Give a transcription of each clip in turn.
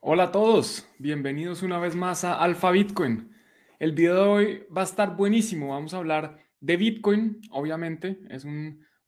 Hola a todos, bienvenidos una vez más a Alfa Bitcoin. El video de hoy va a estar buenísimo, vamos a hablar de Bitcoin, obviamente, es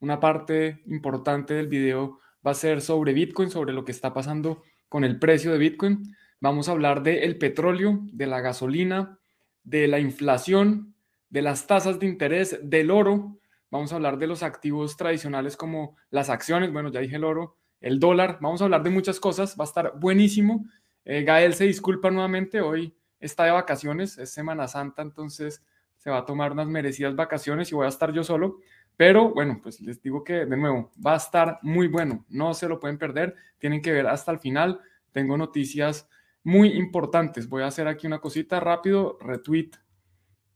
una parte importante del video, va a ser sobre Bitcoin, sobre lo que está pasando con el precio de Bitcoin. Vamos a hablar del petróleo, de la gasolina, de la inflación, de las tasas de interés, del oro. Vamos a hablar de los activos tradicionales como las acciones, bueno, ya dije el oro, el dólar. Vamos a hablar de muchas cosas, va a estar buenísimo. Eh, Gael se disculpa nuevamente, hoy está de vacaciones, es Semana Santa, entonces se va a tomar unas merecidas vacaciones y voy a estar yo solo. Pero bueno, pues les digo que de nuevo va a estar muy bueno, no se lo pueden perder, tienen que ver hasta el final. Tengo noticias muy importantes. Voy a hacer aquí una cosita rápido, retweet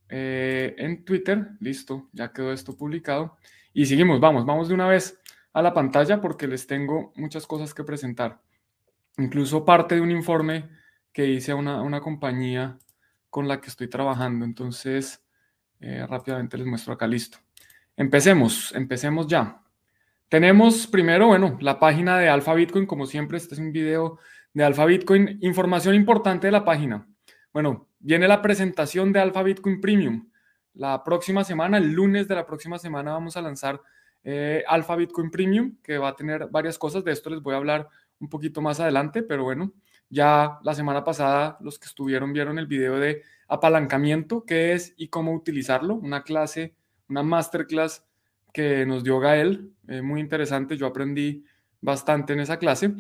eh, en Twitter. Listo, ya quedó esto publicado. Y seguimos, vamos, vamos de una vez a la pantalla porque les tengo muchas cosas que presentar. Incluso parte de un informe que hice a una, compañía con la que estoy trabajando. Entonces, eh, rápidamente les muestro acá, listo. Empecemos, empecemos ya. Tenemos primero, bueno, la página de Alpha Bitcoin, como siempre, este es un video de Alpha Bitcoin. Información importante de la página. Bueno, viene la presentación de Alpha Bitcoin Premium. La próxima semana, el lunes de la próxima semana, vamos a lanzar eh, Alpha Bitcoin Premium, que va a tener varias cosas. De esto les voy a hablar un poquito más adelante, pero bueno, ya la semana pasada los que estuvieron vieron el video de apalancamiento, qué es y cómo utilizarlo, una clase, una masterclass que nos dio Gael, eh, muy interesante, yo aprendí bastante en esa clase.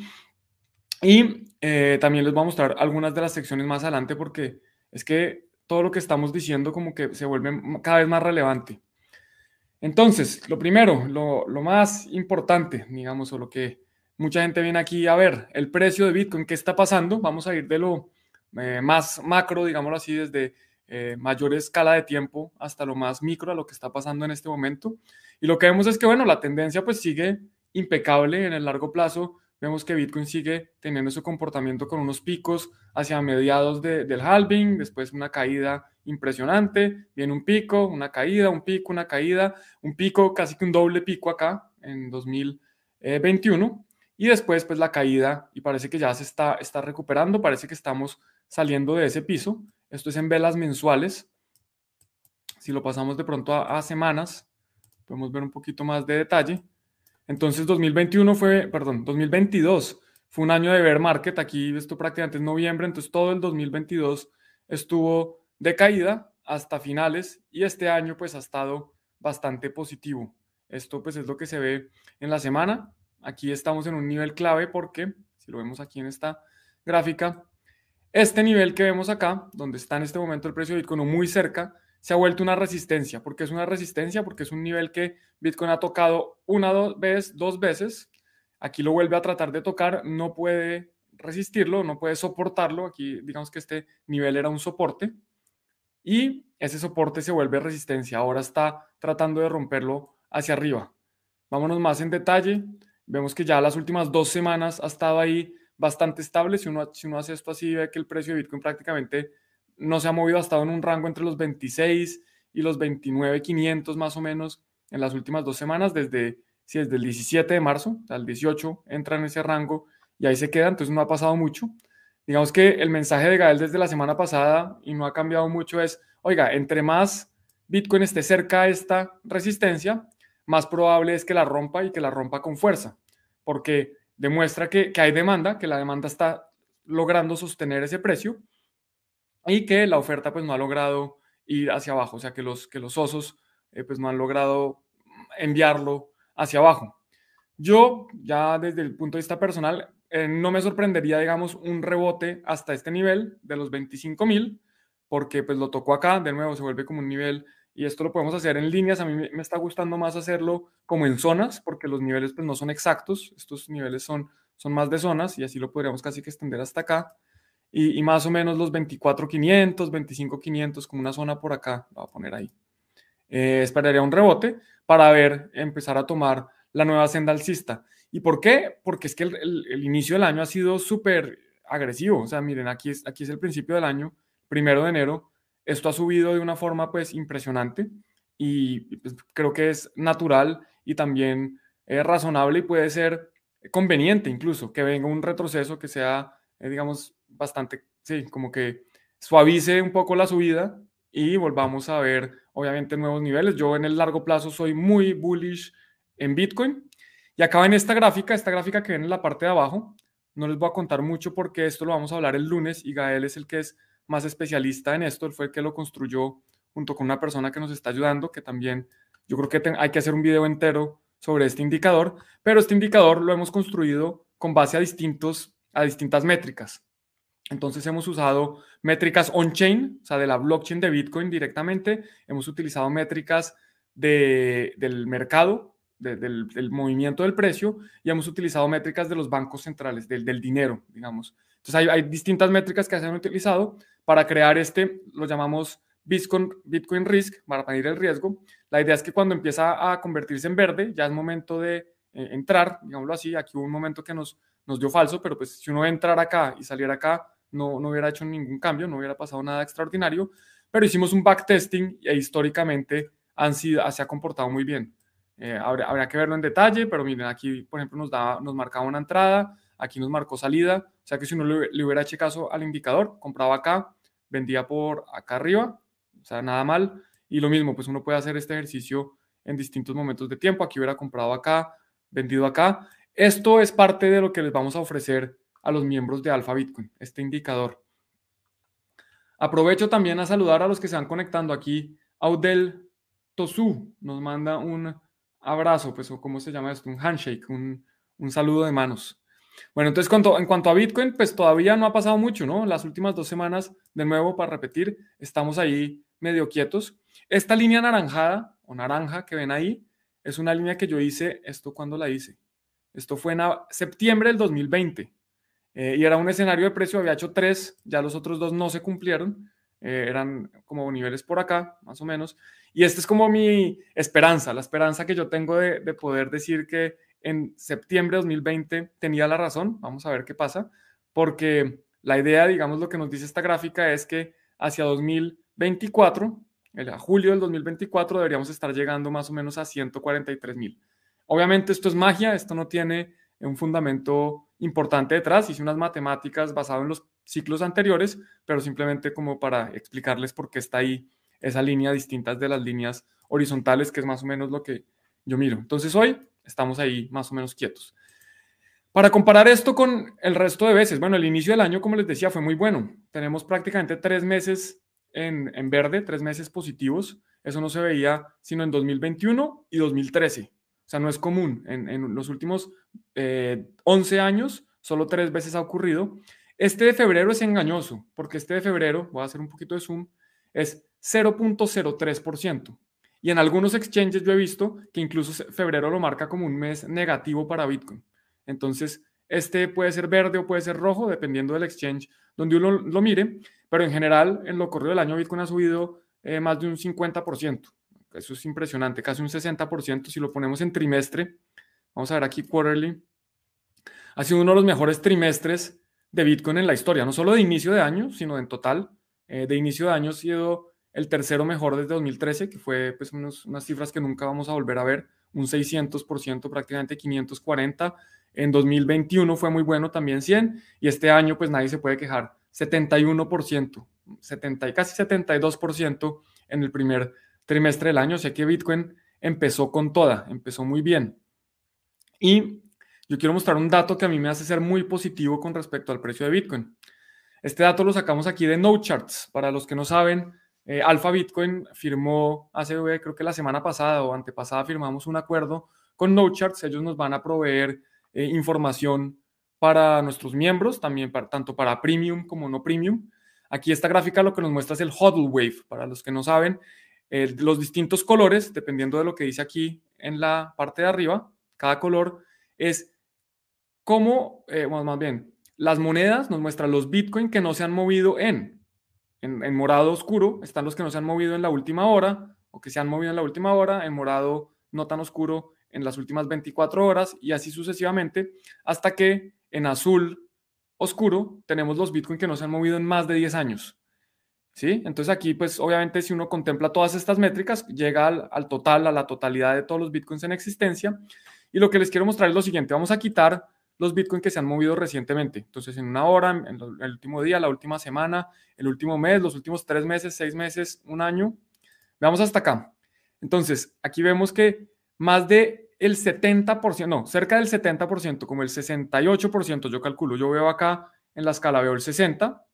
Y eh, también les voy a mostrar algunas de las secciones más adelante porque es que todo lo que estamos diciendo como que se vuelve cada vez más relevante. Entonces, lo primero, lo, lo más importante, digamos, o lo que mucha gente viene aquí a ver el precio de Bitcoin, qué está pasando. Vamos a ir de lo eh, más macro, digámoslo así, desde eh, mayor escala de tiempo hasta lo más micro, a lo que está pasando en este momento. Y lo que vemos es que, bueno, la tendencia pues sigue impecable en el largo plazo. Vemos que Bitcoin sigue teniendo su comportamiento con unos picos hacia mediados del halving, después una caída impresionante, viene un pico, una caída, un pico, una caída, un pico, casi que un doble pico acá en 2021 y después pues la caída y parece que ya se está, está recuperando, parece que estamos saliendo de ese piso. Esto es en velas mensuales. Si lo pasamos de pronto a, semanas, podemos ver un poquito más de detalle. Entonces 2021 fue, perdón, 2022 fue un año de bear market. Aquí esto prácticamente es noviembre, entonces todo el 2022 estuvo de caída hasta finales y este año pues ha estado bastante positivo. Esto pues es lo que se ve en la semana. Aquí estamos en un nivel clave porque, si lo vemos aquí en esta gráfica, este nivel que vemos acá, donde está en este momento el precio de Bitcoin muy cerca, se ha vuelto una resistencia. ¿Por qué es una resistencia? Porque es un nivel que Bitcoin ha tocado una dos veces, dos veces. Aquí lo vuelve a tratar de tocar, no puede resistirlo, no puede soportarlo. Aquí digamos que este nivel era un soporte y ese soporte se vuelve resistencia. Ahora está tratando de romperlo hacia arriba. Vámonos más en detalle. Vemos que ya las últimas dos semanas ha estado ahí bastante estable. Si uno, si uno hace esto así, ve que el precio de Bitcoin prácticamente no se ha movido, ha estado en un rango entre los 26 y los 29,500 más o menos en las últimas dos semanas, desde, si desde el 17 de marzo al 18 entra en ese rango y ahí se queda, entonces no ha pasado mucho. Digamos que el mensaje de Gael desde la semana pasada y no ha cambiado mucho es, oiga, entre más Bitcoin esté cerca de esta resistencia, más probable es que la rompa y que la rompa con fuerza, porque demuestra que, hay demanda, que la demanda está logrando sostener ese precio y que la oferta pues no ha logrado ir hacia abajo, o sea que los, que los osos eh, pues no han logrado enviarlo hacia abajo. Yo ya desde el punto de vista personal eh, no me sorprendería digamos un rebote hasta este nivel de los 25 mil porque pues lo tocó acá, de nuevo se vuelve como un nivel y esto lo podemos hacer en líneas. A mí me está gustando más hacerlo como en zonas, porque los niveles pues, no son exactos. Estos niveles son, son más de zonas y así lo podríamos casi que extender hasta acá. Y, más o menos los 24,500, 25,500, como una zona por acá, lo voy a poner ahí. Eh, esperaría un rebote para ver, empezar a tomar la nueva senda alcista. ¿Y por qué? Porque es que el, inicio del año ha sido súper agresivo. O sea, miren, aquí es, aquí es el principio del año, primero de enero, esto ha subido de una forma pues impresionante y pues, creo que es natural y también razonable y puede ser conveniente incluso que venga un retroceso que sea eh, digamos, bastante, sí, como que suavice un poco la subida y volvamos a ver, obviamente, nuevos niveles. Yo en el largo plazo soy muy bullish en Bitcoin. Y acaba en esta gráfica, esta gráfica que ven en la parte de abajo. No les voy a contar mucho porque esto lo vamos a hablar el lunes y Gael es el que es más especialista en esto. Él fue el que lo construyó junto con una persona que nos está ayudando, que también yo creo que hay que hacer un video entero sobre este indicador, pero este indicador lo hemos construido con base a, distintos, a distintas métricas. Entonces hemos usado métricas on-chain, o sea, de la blockchain de Bitcoin directamente. Hemos utilizado métricas de, del mercado, del, movimiento del precio, y hemos utilizado métricas de los bancos centrales, del, del dinero, digamos. Entonces hay, distintas métricas que se han utilizado para crear este, lo llamamos Bitcoin, Bitcoin Risk, para medir el riesgo. La idea es que cuando empieza a convertirse en verde, ya es momento de eh, entrar, digámoslo así. Aquí hubo un momento que nos, nos dio falso, pero pues si uno entrar acá y salir acá, no, no hubiera hecho ningún cambio, no hubiera pasado nada extraordinario, pero hicimos un backtesting e históricamente han sido, se ha comportado muy bien. Eh, habría, que verlo en detalle, pero miren, aquí, por ejemplo, nos, da, nos marcaba una entrada, aquí nos marcó salida, o sea que si uno le, hubiera hecho caso al indicador, compraba acá, vendía por acá arriba, o sea, nada mal, y lo mismo, pues uno puede hacer este ejercicio en distintos momentos de tiempo, aquí hubiera comprado acá, vendido acá. Esto es parte de lo que les vamos a ofrecer a los miembros de Alfa Bitcoin, este indicador. Aprovecho también a saludar a los que se van conectando aquí. Audel Tosu nos manda un abrazo, pues, cómo se llama esto, un handshake, un, saludo de manos. Bueno, entonces en cuanto a Bitcoin, pues todavía no ha pasado mucho, ¿no? Las últimas dos semanas, de nuevo, para repetir, estamos ahí medio quietos. Esta línea anaranjada o naranja que ven ahí es una línea que yo hice, ¿esto cuándo la hice? Esto fue en septiembre del 2020. Eh, y era un escenario de precio, había hecho tres, ya los otros dos no se cumplieron, eh, eran como niveles por acá, más o menos. Y esta es como mi esperanza, la esperanza que yo tengo de poder decir que en septiembre de 2020 tenía la razón, vamos a ver qué pasa, porque la idea, digamos, lo que nos dice esta gráfica es que hacia 2024, a julio del 2024, deberíamos estar llegando más o menos a 143 mil. Obviamente esto es magia, esto no tiene un fundamento importante detrás, hice unas matemáticas basado en los ciclos anteriores, pero simplemente como para explicarles por qué está ahí esa línea distintas de las líneas horizontales, que es más o menos lo que yo miro. Entonces hoy estamos ahí más o menos quietos. Para comparar esto con el resto de veces, bueno, el inicio del año, como les decía, fue muy bueno. Tenemos prácticamente tres meses en, en verde, tres meses positivos. Eso no se veía sino en 2021 y 2013. O sea, no es común. En, los últimos 11 eh, años, solo tres veces ha ocurrido. Este de febrero es engañoso, porque este de febrero, voy a hacer un poquito de zoom, es 0.03%. Y en algunos exchanges yo he visto que incluso febrero lo marca como un mes negativo para Bitcoin. Entonces, este puede ser verde o puede ser rojo, dependiendo del exchange donde uno lo mire, pero en general, en lo corrido del año, Bitcoin ha subido eh, más de un 50%. Eso es impresionante, casi un 60% si lo ponemos en trimestre. Vamos a ver aquí quarterly. Ha sido uno de los mejores trimestres de Bitcoin en la historia, no solo de inicio de año, sino en total. Eh, de inicio de año ha sido el tercero mejor desde 2013, que fue pues, unas cifras que nunca vamos a volver a ver, un 600%, prácticamente 540. En 2021 fue muy bueno, también 100, y este año pues nadie se puede quejar, 71%, 70, casi 72% en el primer trimestre del año. sé que Bitcoin empezó con toda, empezó muy bien. Y yo quiero mostrar un dato que a mí me hace ser muy positivo con respecto al precio de Bitcoin. Este dato lo sacamos aquí de No Charts. Para los que no saben, eh, Alpha Bitcoin firmó hace, creo que la semana pasada o antepasada, firmamos un acuerdo con No Charts. Ellos nos van a proveer eh, información para nuestros miembros, también para, tanto para premium como no premium. Aquí esta gráfica lo que nos muestra es el hodl wave. Para los que no saben, los distintos colores, dependiendo de lo que dice aquí en la parte de arriba, cada color es como, eh, más bien, las monedas nos muestran los Bitcoin que no se han movido en, en, morado oscuro, están los que no se han movido en la última hora o que se han movido en la última hora, en morado no tan oscuro en las últimas 24 horas y así sucesivamente, hasta que en azul oscuro tenemos los Bitcoin que no se han movido en más de 10 años. ¿sí? Entonces aquí, pues obviamente si uno contempla todas estas métricas, llega al, total, a la totalidad de todos los bitcoins en existencia. Y lo que les quiero mostrar es lo siguiente, vamos a quitar los Bitcoin que se han movido recientemente. Entonces, en una hora, en el último día, la última semana, el último mes, los últimos tres meses, seis meses, un año. Veamos hasta acá. Entonces, aquí vemos que más de el 70%, no, cerca del 70%, como el 68%, yo calculo, yo veo acá en la escala, veo el 60,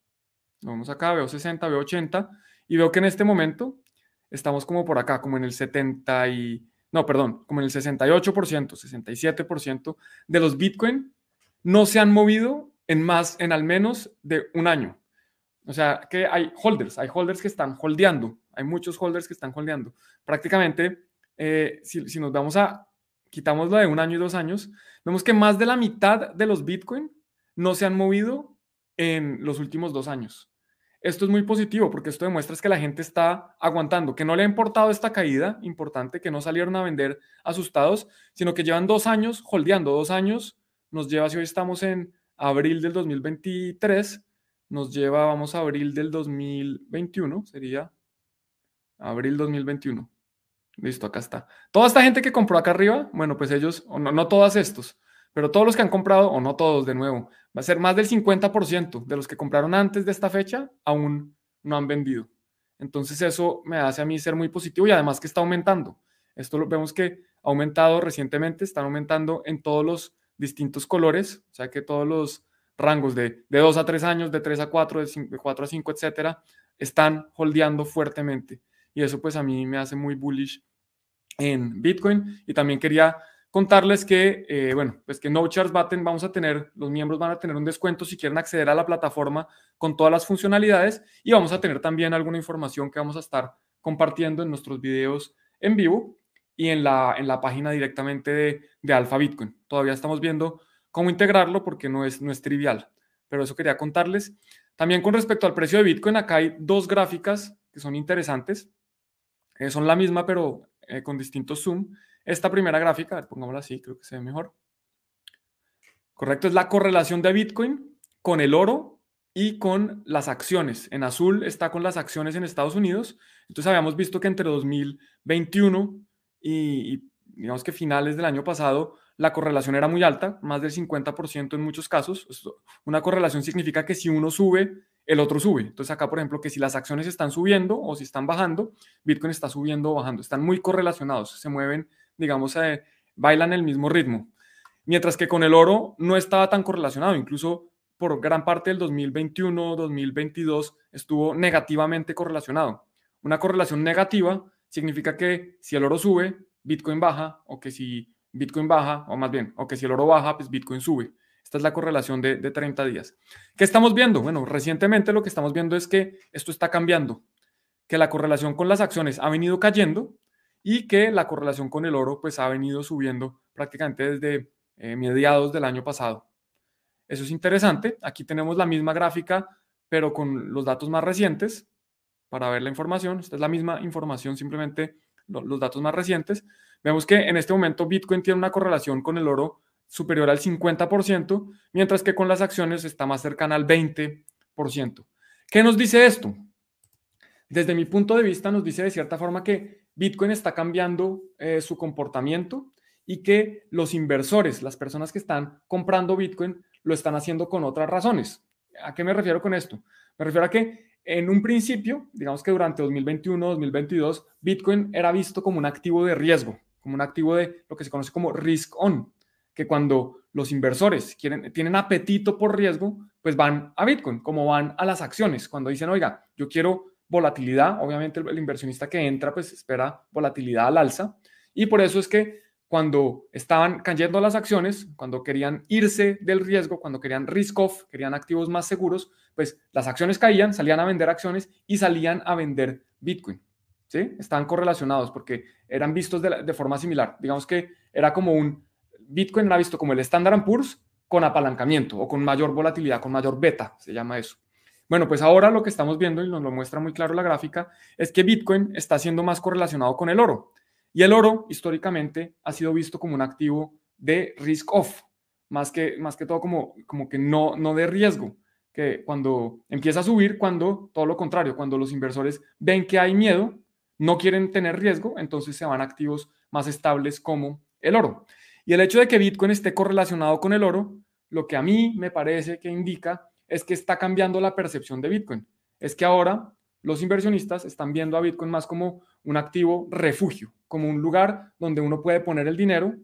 vamos acá, veo 60, veo 80, y veo que en este momento estamos como por acá, como en el 70 y, no, perdón, como en el 68%, 67% de los Bitcoin no se han movido en más, en al menos de un año. O sea, que hay holders, hay holders que están holdeando, hay muchos holders que están holdeando. Prácticamente, eh, si, si, nos vamos a, quitamos lo de un año y dos años, vemos que más de la mitad de los Bitcoin no se han movido en los últimos dos años. Esto es muy positivo porque esto demuestra que la gente está aguantando, que no le ha importado esta caída importante, que no salieron a vender asustados, sino que llevan dos años holdeando, dos años. Nos lleva, si hoy estamos en abril del 2023, nos lleva, vamos a abril del 2021, sería abril 2021. Listo, acá está. Toda esta gente que compró acá arriba, bueno, pues ellos, no, no todos estos, pero todos los que han comprado, o no todos de nuevo, va a ser más del 50% de los que compraron antes de esta fecha aún no han vendido. Entonces eso me hace a mí ser muy positivo y además que está aumentando. Esto lo vemos que ha aumentado recientemente, están aumentando en todos los distintos colores, o sea que todos los rangos de, de 2 a 3 años, de 3 a 4, de, de 4 a 5, etcétera, están holdeando fuertemente. Y eso pues a mí me hace muy bullish en Bitcoin. Y también quería contarles que, eh, bueno, pues que NoCharts vamos a tener, los miembros van a tener un descuento si quieren acceder a la plataforma con todas las funcionalidades y vamos a tener también alguna información que vamos a estar compartiendo en nuestros videos en vivo y en la, en la página directamente de, de Alpha Bitcoin. Todavía estamos viendo cómo integrarlo porque no es, no es trivial, pero eso quería contarles. También con respecto al precio de Bitcoin, acá hay dos gráficas que son interesantes. Eh, son la misma, pero eh, con distintos zoom. Esta primera gráfica, pongámosla así, creo que se ve mejor. Correcto, es la correlación de Bitcoin con el oro y con las acciones. En azul está con las acciones en Estados Unidos. Entonces habíamos visto que entre 2021 y, y digamos que finales del año pasado, la correlación era muy alta, más del 50% en muchos casos. Una correlación significa que si uno sube, el otro sube. Entonces acá, por ejemplo, que si las acciones están subiendo o si están bajando, Bitcoin está subiendo o bajando. Están muy correlacionados, se mueven digamos, eh, bailan el mismo ritmo. Mientras que con el oro no estaba tan correlacionado, incluso por gran parte del 2021, 2022 estuvo negativamente correlacionado. Una correlación negativa significa que si el oro sube, Bitcoin baja, o que si Bitcoin baja, o más bien, o que si el oro baja, pues Bitcoin sube. Esta es la correlación de, de 30 días. ¿Qué estamos viendo? Bueno, recientemente lo que estamos viendo es que esto está cambiando, que la correlación con las acciones ha venido cayendo y que la correlación con el oro pues ha venido subiendo prácticamente desde eh, mediados del año pasado. Eso es interesante. Aquí tenemos la misma gráfica, pero con los datos más recientes para ver la información. Esta es la misma información, simplemente los datos más recientes. Vemos que en este momento Bitcoin tiene una correlación con el oro superior al 50%, mientras que con las acciones está más cercana al 20%. ¿Qué nos dice esto? Desde mi punto de vista nos dice de cierta forma que Bitcoin está cambiando eh, su comportamiento y que los inversores, las personas que están comprando Bitcoin, lo están haciendo con otras razones. ¿A qué me refiero con esto? Me refiero a que en un principio, digamos que durante 2021, 2022, Bitcoin era visto como un activo de riesgo, como un activo de lo que se conoce como risk on, que cuando los inversores tienen apetito por riesgo, pues van a Bitcoin, como van a las acciones. Cuando dicen, oiga, yo quiero volatilidad. Obviamente el, inversionista que entra pues espera volatilidad al alza y por eso es que cuando estaban cayendo las acciones, cuando querían irse del riesgo, cuando querían risk off, querían activos más seguros, pues las acciones caían, salían a vender acciones y salían a vender Bitcoin. ¿Sí? Estaban correlacionados porque eran vistos de, de forma similar. Digamos que era como un Bitcoin era visto como el Standard Poor's con apalancamiento o con mayor volatilidad, con mayor beta, se llama eso. Bueno, pues ahora lo que estamos viendo, y nos lo muestra muy claro la gráfica, es que Bitcoin está siendo más correlacionado con el oro. Y el oro, históricamente, ha sido visto como un activo de risk off, más que, más que todo como, como que no, no de riesgo, que cuando empieza a subir, cuando todo lo contrario, cuando los inversores ven que hay miedo, no quieren tener riesgo, entonces se van activos más estables como el oro. Y el hecho de que Bitcoin esté correlacionado con el oro, lo que a mí me parece que indica es que está cambiando la percepción de Bitcoin. Es que ahora los inversionistas están viendo a Bitcoin más como un activo refugio, como un lugar donde uno puede poner el dinero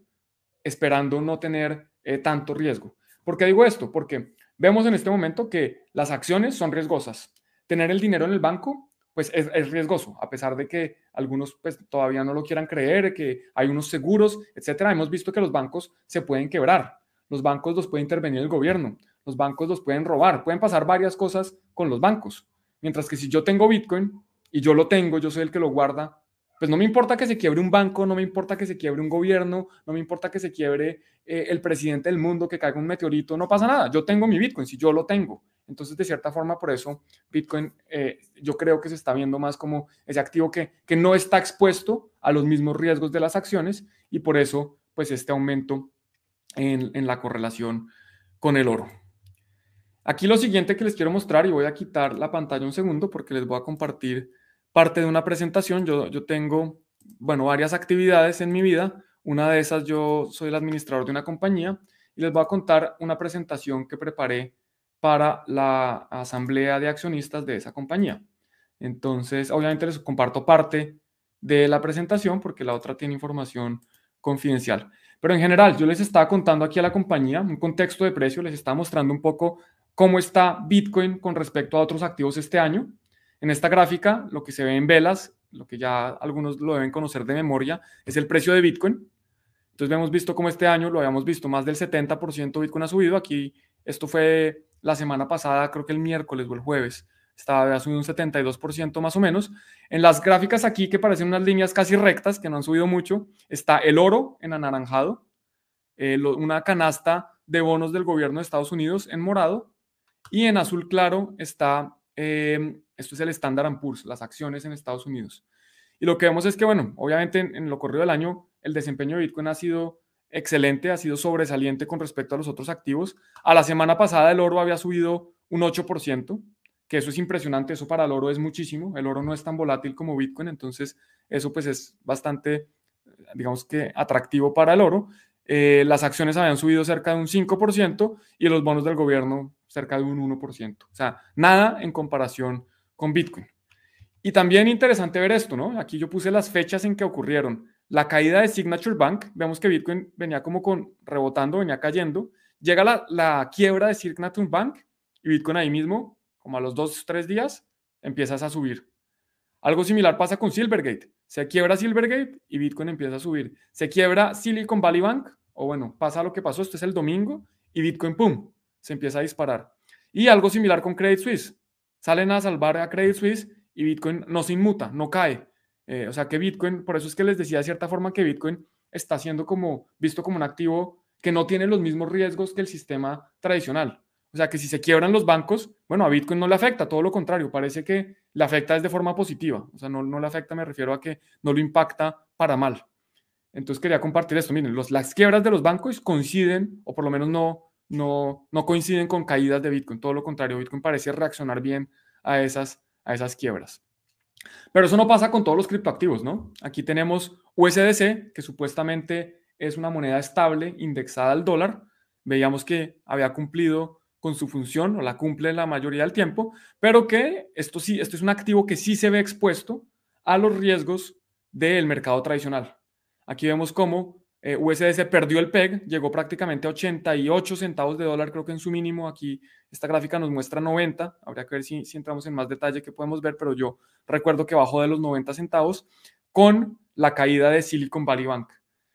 esperando no tener eh, tanto riesgo. ¿Por qué digo esto? Porque vemos en este momento que las acciones son riesgosas. Tener el dinero en el banco, pues es, riesgoso, a pesar de que algunos pues, todavía no lo quieran creer, que hay unos seguros, etcétera. Hemos visto que los bancos se pueden quebrar, los bancos los puede intervenir el gobierno, los bancos los pueden robar, pueden pasar varias cosas con los bancos. Mientras que si yo tengo Bitcoin y yo lo tengo, yo soy el que lo guarda, pues no me importa que se quiebre un banco, no me importa que se quiebre un gobierno, no me importa que se quiebre eh, el presidente del mundo, que caiga un meteorito, no pasa nada. Yo tengo mi Bitcoin, si yo lo tengo. Entonces, de cierta forma, por eso Bitcoin eh, yo creo que se está viendo más como ese activo que, que no está expuesto a los mismos riesgos de las acciones y por eso, pues, este aumento en, en la correlación con el oro. Aquí lo siguiente que les quiero mostrar, y voy a quitar la pantalla un segundo porque les voy a compartir parte de una presentación. Yo, yo tengo, bueno, varias actividades en mi vida. Una de esas, yo soy el administrador de una compañía y les voy a contar una presentación que preparé para la asamblea de accionistas de esa compañía. Entonces, obviamente les comparto parte de la presentación porque la otra tiene información confidencial. Pero en general, yo les estaba contando aquí a la compañía un contexto de precio, les estaba mostrando un poco cómo está Bitcoin con respecto a otros activos este año. En esta gráfica, lo que se ve en velas, lo que ya algunos lo deben conocer de memoria, es el precio de Bitcoin. Entonces, hemos visto cómo este año lo habíamos visto, más del 70% Bitcoin ha subido. Aquí, esto fue la semana pasada, creo que el miércoles o el jueves, estaba ha subido un 72% más o menos. En las gráficas aquí, que parecen unas líneas casi rectas, que no han subido mucho, está el oro en anaranjado, eh, una canasta de bonos del gobierno de Estados Unidos en morado y en azul claro está, em, esto es el Standard Poor's, las acciones en Estados Unidos. Y lo que vemos es que, bueno, obviamente en, lo corrido del año el desempeño de Bitcoin ha sido excelente, ha sido sobresaliente con respecto a los otros activos. A la semana pasada el oro había subido un 8%, que eso es impresionante, eso para el oro es muchísimo, el oro no es tan volátil como Bitcoin, entonces eso pues es bastante, digamos que atractivo para el oro. Eh, las acciones habían subido cerca de un 5% y los bonos del gobierno cerca de un 1%. O sea, nada en comparación con Bitcoin. Y también interesante ver esto, ¿no? Aquí yo puse las fechas en que ocurrieron. La caída de Signature Bank, vemos que Bitcoin venía como con rebotando, venía cayendo. Llega la, la quiebra de Signature Bank y Bitcoin ahí mismo, como a los dos, tres días, empiezas a subir. Algo similar pasa con Silvergate. Se quiebra Silvergate y Bitcoin empieza a subir. Se quiebra Silicon Valley Bank, o bueno, pasa lo que pasó, este es el domingo, y Bitcoin, ¡pum!, se empieza a disparar. Y algo similar con Credit Suisse. Salen a salvar a Credit Suisse y Bitcoin no se inmuta, no cae. Eh, o sea que Bitcoin, por eso es que les decía de cierta forma que Bitcoin está siendo como visto como un activo que no tiene los mismos riesgos que el sistema tradicional. O sea que si se quiebran los bancos, bueno, a Bitcoin no le afecta, todo lo contrario, parece que le afecta es de forma positiva. O sea, no, no le afecta, me refiero a que no lo impacta para mal. Entonces quería compartir esto. Miren, los, las quiebras de los bancos coinciden, o por lo menos no, no, no coinciden con caídas de Bitcoin. Todo lo contrario, Bitcoin parece reaccionar bien a esas, a esas quiebras. Pero eso no pasa con todos los criptoactivos, ¿no? Aquí tenemos USDC, que supuestamente es una moneda estable indexada al dólar. Veíamos que había cumplido con su función o la cumple la mayoría del tiempo, pero que esto sí, esto es un activo que sí se ve expuesto a los riesgos del mercado tradicional. Aquí vemos cómo eh, USDC perdió el PEG, llegó prácticamente a 88 centavos de dólar, creo que en su mínimo. Aquí esta gráfica nos muestra 90. Habría que ver si, si entramos en más detalle que podemos ver, pero yo recuerdo que bajó de los 90 centavos con la caída de Silicon Valley Bank.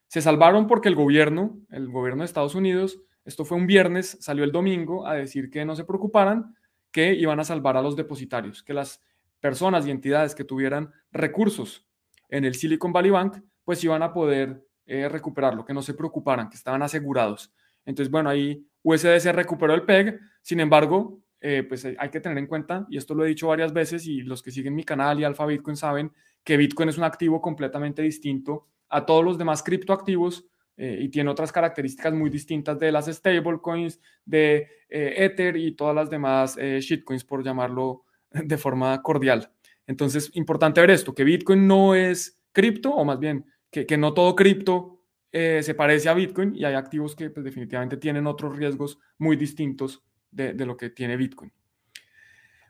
Se salvaron porque el gobierno, el gobierno de Estados Unidos, esto fue un viernes, salió el domingo a decir que no se preocuparan, que iban a salvar a los depositarios, que las personas y entidades que tuvieran recursos en el Silicon Valley Bank, pues iban a poder eh, recuperarlo, que no se preocuparan, que estaban asegurados. Entonces, bueno, ahí USDC recuperó el PEG, sin embargo, eh, pues hay que tener en cuenta, y esto lo he dicho varias veces, y los que siguen mi canal y Alfa Bitcoin saben que Bitcoin es un activo completamente distinto a todos los demás criptoactivos eh, y tiene otras características muy distintas de las stablecoins, de Ether y todas las demás shitcoins, por llamarlo de forma cordial. Entonces, importante ver esto, que Bitcoin no es cripto, o más bien que, no todo cripto eh, se parece a Bitcoin y hay activos que pues, definitivamente tienen otros riesgos muy distintos de, lo que tiene Bitcoin.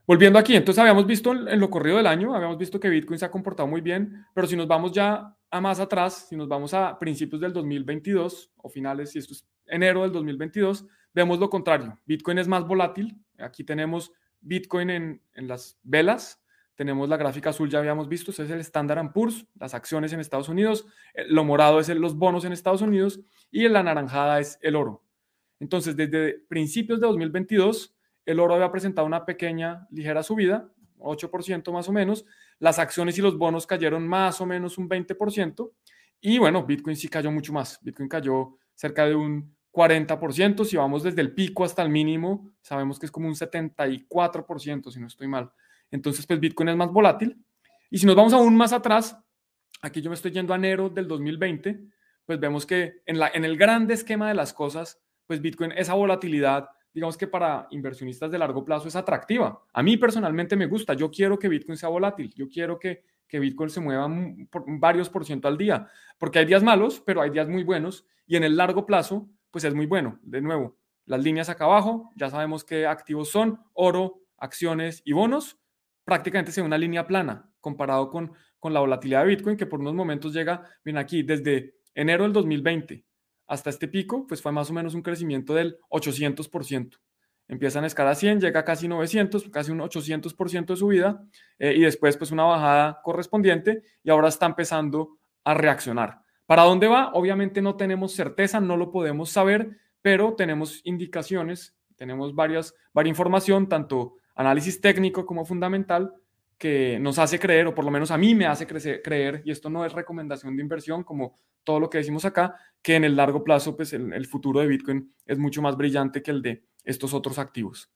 Volviendo aquí, entonces habíamos visto en, lo corrido del año, habíamos visto que Bitcoin se ha comportado muy bien, pero si nos vamos ya a más atrás, si nos vamos a principios del 2022 o finales, si esto es enero del 2022, vemos lo contrario. Bitcoin es más volátil. Aquí tenemos Bitcoin en, en las velas, tenemos la gráfica azul, ya habíamos visto, ese es el Standard Poor's, las acciones en Estados Unidos, eh, lo morado es los bonos en Estados Unidos y la naranjada es el oro. Entonces, desde principios de 2022, el oro había presentado una pequeña, ligera subida, 8% más o menos, las acciones y los bonos cayeron más o menos un 20%, y bueno, Bitcoin sí cayó mucho más, Bitcoin cayó cerca de un 40%, si vamos desde el pico hasta el mínimo, sabemos que es como un 74%, si no estoy mal. Entonces, pues Bitcoin es más volátil. Y si nos vamos aún más atrás, aquí yo me estoy yendo a enero del 2020, pues vemos que en, la, en el grande esquema de las cosas, pues Bitcoin, esa volatilidad, digamos que para inversionistas de largo plazo es atractiva. A mí personalmente me gusta, yo quiero que Bitcoin sea volátil, yo quiero que, que Bitcoin se mueva por varios por ciento al día, porque hay días malos, pero hay días muy buenos y en el largo plazo, pues es muy bueno. De nuevo, las líneas acá abajo, ya sabemos qué activos son, oro, acciones y bonos prácticamente sea una línea plana comparado con, con la volatilidad de Bitcoin, que por unos momentos llega, bien aquí, desde enero del 2020 hasta este pico, pues fue más o menos un crecimiento del 800%. Empieza en escala 100, llega a casi 900, casi un 800% de subida, eh, y después pues una bajada correspondiente, y ahora está empezando a reaccionar. ¿Para dónde va? Obviamente no tenemos certeza, no lo podemos saber, pero tenemos indicaciones, tenemos varias, varias información, tanto análisis técnico como fundamental que nos hace creer, o por lo menos a mí me hace creer, y esto no es recomendación de inversión como todo lo que decimos acá, que en el largo plazo pues el, futuro de Bitcoin es mucho más brillante que el de estos otros activos.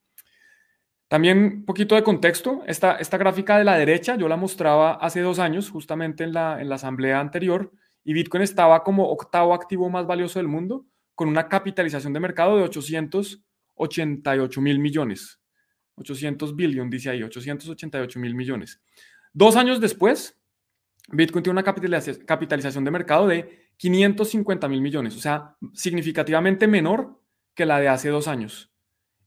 También un poquito de contexto, esta, esta gráfica de la derecha yo la mostraba hace dos años, justamente en la, en la asamblea anterior, y Bitcoin estaba como octavo activo más valioso del mundo, con una capitalización de mercado de 888 mil millones. 800 billion, dice ahí, 888 mil millones. Dos años después, Bitcoin tiene una capitalización de mercado de 550 mil millones, o sea, significativamente menor que la de hace dos años.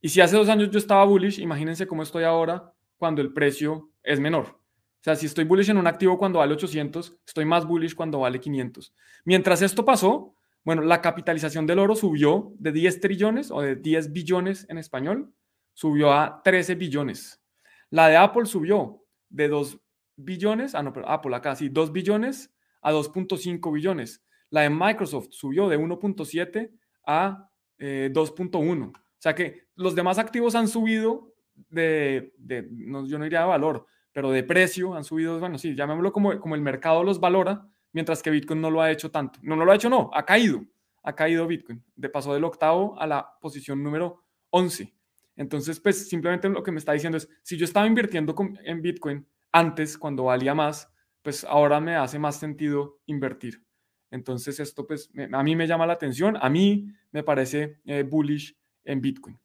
Y si hace dos años yo estaba bullish, imagínense cómo estoy ahora cuando el precio es menor. O sea, si estoy bullish en un activo cuando vale 800, estoy más bullish cuando vale 500. Mientras esto pasó, bueno, la capitalización del oro subió de 10 trillones o de 10 billones en español subió a 13 billones. La de Apple subió de 2 billones, ah, no, pero Apple acá sí, 2 billones a 2.5 billones. La de Microsoft subió de 1.7 a 2.1. Eh, o sea que los demás activos han subido de, no, yo no diría de valor, pero de precio, han subido, bueno, sí, llamémoslo como, como el mercado los valora, mientras que Bitcoin no lo ha hecho tanto. No, no lo ha hecho, no, ha caído, ha caído Bitcoin. De pasó del octavo a la posición número 11. Entonces, pues simplemente lo que me está diciendo es, si yo estaba invirtiendo en Bitcoin antes, cuando valía más, pues ahora me hace más sentido invertir. Entonces, esto pues a mí me llama la atención, a mí me parece eh, bullish en Bitcoin.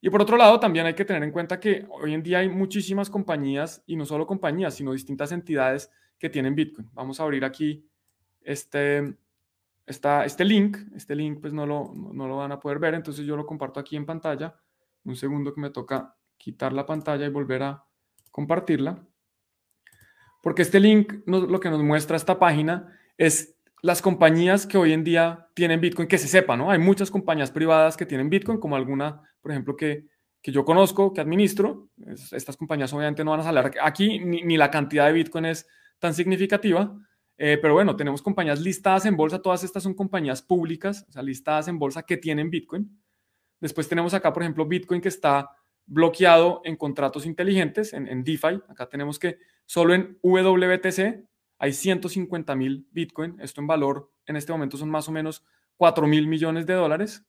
Y por otro lado, también hay que tener en cuenta que hoy en día hay muchísimas compañías, y no solo compañías, sino distintas entidades que tienen Bitcoin. Vamos a abrir aquí este, este link. Este link pues no lo, no lo van a poder ver, entonces yo lo comparto aquí en pantalla un segundo que me toca quitar la pantalla y volver a compartirla. Porque este link lo que nos muestra esta página es las compañías que hoy en día tienen Bitcoin, que se sepa, ¿no? Hay muchas compañías privadas que tienen Bitcoin, como alguna, por ejemplo, que, que yo conozco, que administro. estas compañías obviamente no van a salir aquí, ni, la cantidad de Bitcoin es tan significativa. Eh, pero bueno, tenemos compañías listadas en bolsa, todas estas son compañías públicas, o sea, listadas en bolsa que tienen Bitcoin. Después tenemos acá, por ejemplo, Bitcoin que está bloqueado en contratos inteligentes, en, DeFi. Acá tenemos que solo en WBTC hay 150 mil Bitcoin. Esto en valor en este momento son más o menos 4 mil millones de dólares.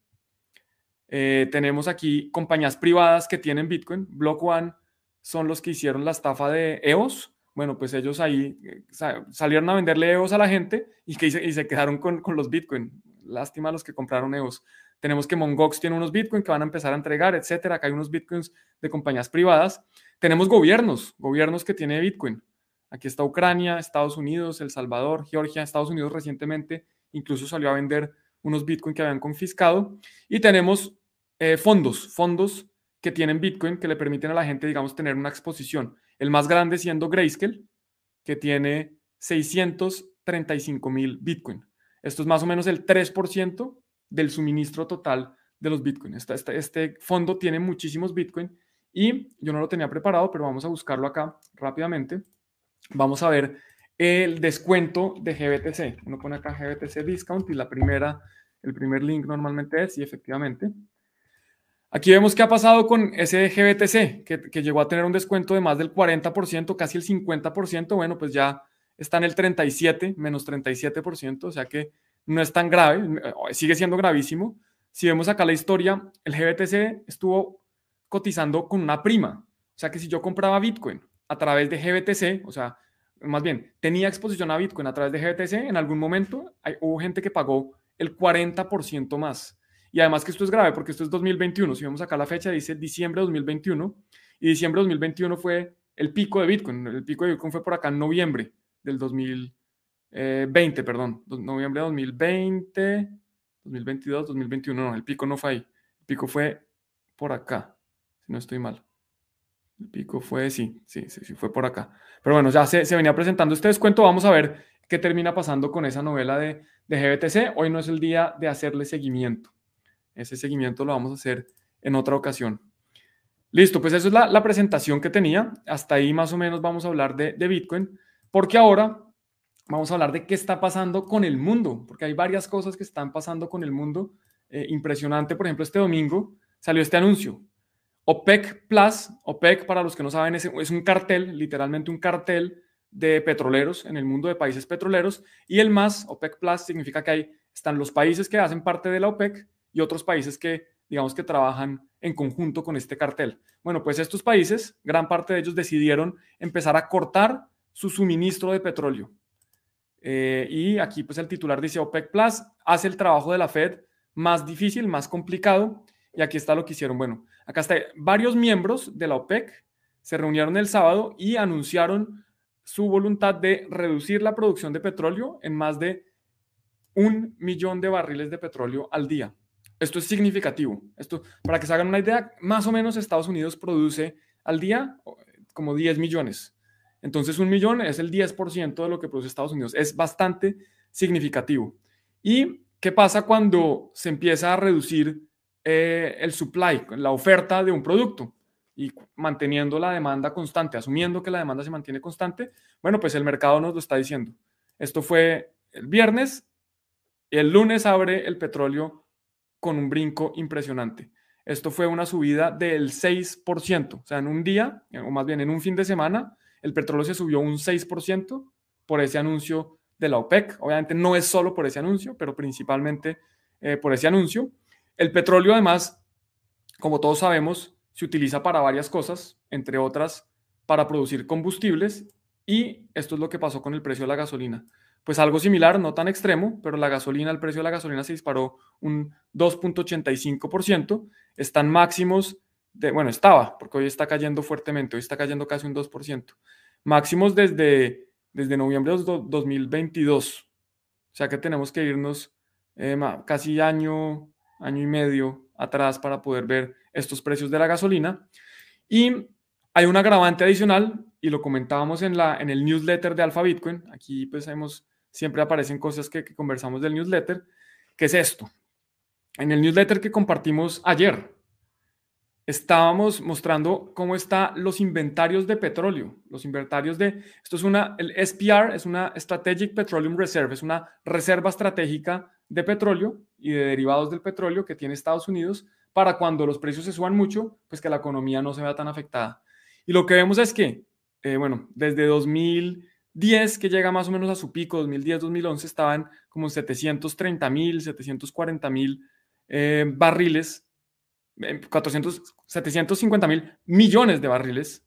Eh, tenemos aquí compañías privadas que tienen Bitcoin. Block One son los que hicieron la estafa de EOS. Bueno, pues ellos ahí eh, salieron a venderle EOS a la gente y, que, y se quedaron con, con los Bitcoin. Lástima los que compraron EOS. Tenemos que Mongox tiene unos Bitcoin que van a empezar a entregar, etcétera. Acá hay unos Bitcoins de compañías privadas. Tenemos gobiernos, gobiernos que tienen Bitcoin. Aquí está Ucrania, Estados Unidos, El Salvador, Georgia, Estados Unidos recientemente incluso salió a vender unos Bitcoin que habían confiscado. Y tenemos eh, fondos, fondos que tienen Bitcoin que le permiten a la gente, digamos, tener una exposición. El más grande siendo Grayscale, que tiene 635 mil Bitcoin. Esto es más o menos el 3% del suministro total de los Bitcoin. Este, este, fondo tiene muchísimos Bitcoin y yo no lo tenía preparado, pero vamos a buscarlo acá rápidamente. Vamos a ver el descuento de GBTC. Uno pone acá GBTC Discount y la primera, el primer link normalmente es, y efectivamente. Aquí vemos qué ha pasado con ese GBTC, que, que llegó a tener un descuento de más del 40%, casi el 50%. Bueno, pues ya está en el 37, menos 37%, o sea que no es tan grave, sigue siendo gravísimo. Si vemos acá la historia, el GBTC estuvo cotizando con una prima. O sea que si yo compraba Bitcoin a través de GBTC, o sea, más bien, tenía exposición a Bitcoin a través de GBTC, en algún momento hay, hubo gente que pagó el 40% más. Y además que esto es grave porque esto es 2021. Si vemos acá la fecha, dice diciembre de 2021. Y diciembre de 2021 fue el pico de Bitcoin. El pico de Bitcoin fue por acá en noviembre del 2020, eh, perdón. Noviembre de 2020, 2022, 2021. No, el pico no fue ahí. El pico fue por acá, si no estoy mal. El pico fue, sí, sí, sí, sí, fue por acá. Pero bueno, ya se, se, venía presentando este descuento. Vamos a ver qué termina pasando con esa novela de, de GBTC. Hoy no es el día de hacerle seguimiento. Ese seguimiento lo vamos a hacer en otra ocasión. Listo, pues eso es la, la presentación que tenía. Hasta ahí más o menos vamos a hablar de, de Bitcoin, porque ahora vamos a hablar de qué está pasando con el mundo, porque hay varias cosas que están pasando con el mundo. Eh, impresionante, por ejemplo, este domingo salió este anuncio. OPEC Plus, OPEC para los que no saben, es, es un cartel, literalmente un cartel de petroleros en el mundo de países petroleros. Y el más, OPEC Plus, significa que hay, están los países que hacen parte de la OPEC y otros países que, digamos, que trabajan en conjunto con este cartel. Bueno, pues estos países, gran parte de ellos decidieron empezar a cortar su suministro de petróleo. Eh, y aquí pues el titular dice OPEC Plus hace el trabajo de la Fed más difícil, más complicado. Y aquí está lo que hicieron. Bueno, acá está. Varios miembros de la OPEC se reunieron el sábado y anunciaron su voluntad de reducir la producción de petróleo en más de un millón de barriles de petróleo al día. Esto es significativo. Esto, para que se hagan una idea, más o menos Estados Unidos produce al día como 10 millones. Entonces, un millón es el 10% de lo que produce Estados Unidos. Es bastante significativo. ¿Y qué pasa cuando se empieza a reducir eh, el supply, la oferta de un producto? Y manteniendo la demanda constante, asumiendo que la demanda se mantiene constante, bueno, pues el mercado nos lo está diciendo. Esto fue el viernes, el lunes abre el petróleo con un brinco impresionante. Esto fue una subida del 6%, o sea, en un día, o más bien en un fin de semana, el petróleo se subió un 6% por ese anuncio de la OPEC. Obviamente no es solo por ese anuncio, pero principalmente eh, por ese anuncio. El petróleo, además, como todos sabemos, se utiliza para varias cosas, entre otras para producir combustibles, y esto es lo que pasó con el precio de la gasolina pues algo similar, no tan extremo, pero la gasolina, el precio de la gasolina se disparó un 2.85%, están máximos de, bueno, estaba, porque hoy está cayendo fuertemente, hoy está cayendo casi un 2%, máximos desde, desde noviembre de 2022, o sea que tenemos que irnos eh, casi año, año y medio atrás para poder ver estos precios de la gasolina. Y hay un agravante adicional, y lo comentábamos en, la, en el newsletter de Alfa Bitcoin. Aquí pues hemos siempre aparecen cosas que, conversamos del newsletter, que es esto. En el newsletter que compartimos ayer, estábamos mostrando cómo están los inventarios de petróleo, los inventarios de, esto es una, el SPR es una Strategic Petroleum Reserve, es una reserva estratégica de petróleo y de derivados del petróleo que tiene Estados Unidos para cuando los precios se suban mucho, pues que la economía no se vea tan afectada. Y lo que vemos es que, eh, bueno, desde 2000 10, que llega más o menos a su pico, 2010-2011, estaban como 730 mil, 740 mil eh, barriles, 400, 750 mil millones de barriles,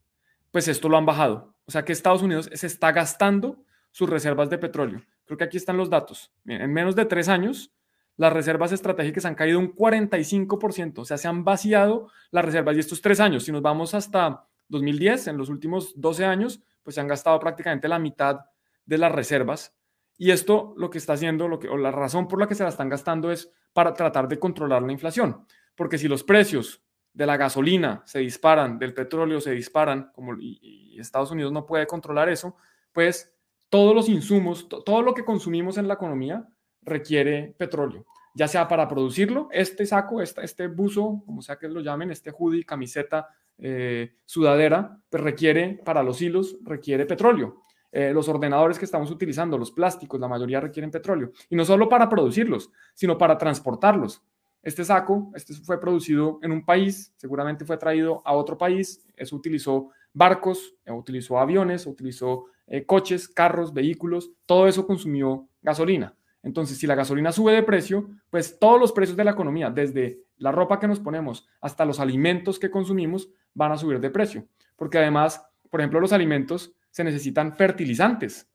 pues esto lo han bajado. O sea que Estados Unidos se está gastando sus reservas de petróleo. Creo que aquí están los datos. En menos de tres años, las reservas estratégicas han caído un 45%, o sea, se han vaciado las reservas. Y estos tres años, si nos vamos hasta 2010, en los últimos 12 años, pues se han gastado prácticamente la mitad de las reservas. Y esto lo que está haciendo, lo que, o la razón por la que se la están gastando es para tratar de controlar la inflación. Porque si los precios de la gasolina se disparan, del petróleo se disparan, como y, Estados Unidos no puede controlar eso, pues todos los insumos, todo lo que consumimos en la economía requiere petróleo, ya sea para producirlo, este saco, este, buzo, como sea que lo llamen, este hoodie, camiseta, eh, sudadera, pues requiere, para los hilos, requiere petróleo. Eh, los ordenadores que estamos utilizando, los plásticos, la mayoría requieren petróleo. Y no solo para producirlos, sino para transportarlos. Este saco este fue producido en un país, seguramente fue traído a otro país, eso utilizó barcos, eh, utilizó aviones, utilizó eh, coches, carros, vehículos, todo eso consumió gasolina. Entonces, si la gasolina sube de precio, pues todos los precios de la economía, desde la ropa que nos ponemos hasta los alimentos que consumimos, van a subir de precio. Porque además, por ejemplo, los alimentos se necesitan fertilizantes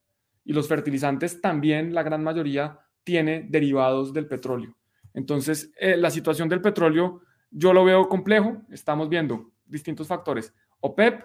y los fertilizantes también, la gran mayoría, tiene derivados del petróleo. Entonces, eh, la situación del petróleo yo lo veo complejo. Estamos viendo distintos factores. OPEP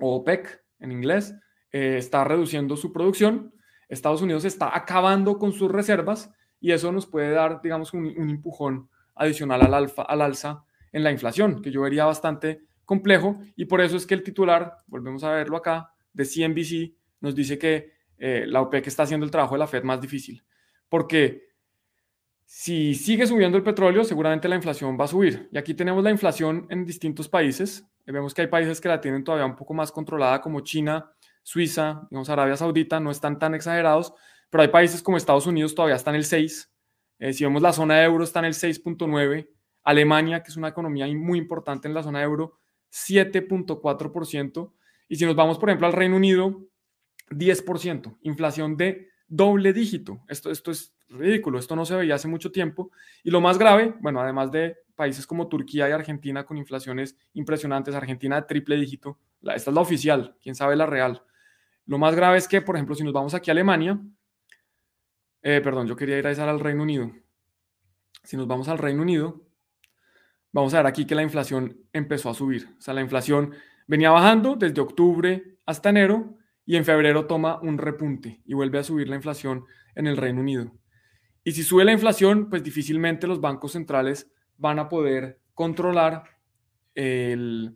o OPEC en inglés eh, está reduciendo su producción. Estados Unidos está acabando con sus reservas y eso nos puede dar, digamos, un, empujón adicional al, alfa, al alza en la inflación, que yo vería bastante complejo. Y por eso es que el titular, volvemos a verlo acá, de CNBC, nos dice que eh, la OPEC está haciendo el trabajo de la Fed más difícil. Porque si sigue subiendo el petróleo, seguramente la inflación va a subir. Y aquí tenemos la inflación en distintos países. Vemos que hay países que la tienen todavía un poco más controlada, como China, Suiza, digamos Arabia Saudita, no están tan exagerados, pero hay países como Estados Unidos todavía están en el 6. Eh, si vemos la zona de euro, está en el 6.9. Alemania, que es una economía muy importante en la zona de euro, 7.4%. Y si nos vamos, por ejemplo, al Reino Unido, 10%, inflación de doble dígito. Esto, esto es ridículo, esto no se veía hace mucho tiempo. Y lo más grave, bueno, además de países como Turquía y Argentina con inflaciones impresionantes, Argentina de triple dígito, esta es la oficial, quién sabe la real. Lo más grave es que, por ejemplo, si nos vamos aquí a Alemania, eh, perdón, yo quería ir a esa al Reino Unido. Si nos vamos al Reino Unido, vamos a ver aquí que la inflación empezó a subir. O sea, la inflación venía bajando desde octubre hasta enero y en febrero toma un repunte y vuelve a subir la inflación en el Reino Unido. Y si sube la inflación, pues difícilmente los bancos centrales van a poder controlar la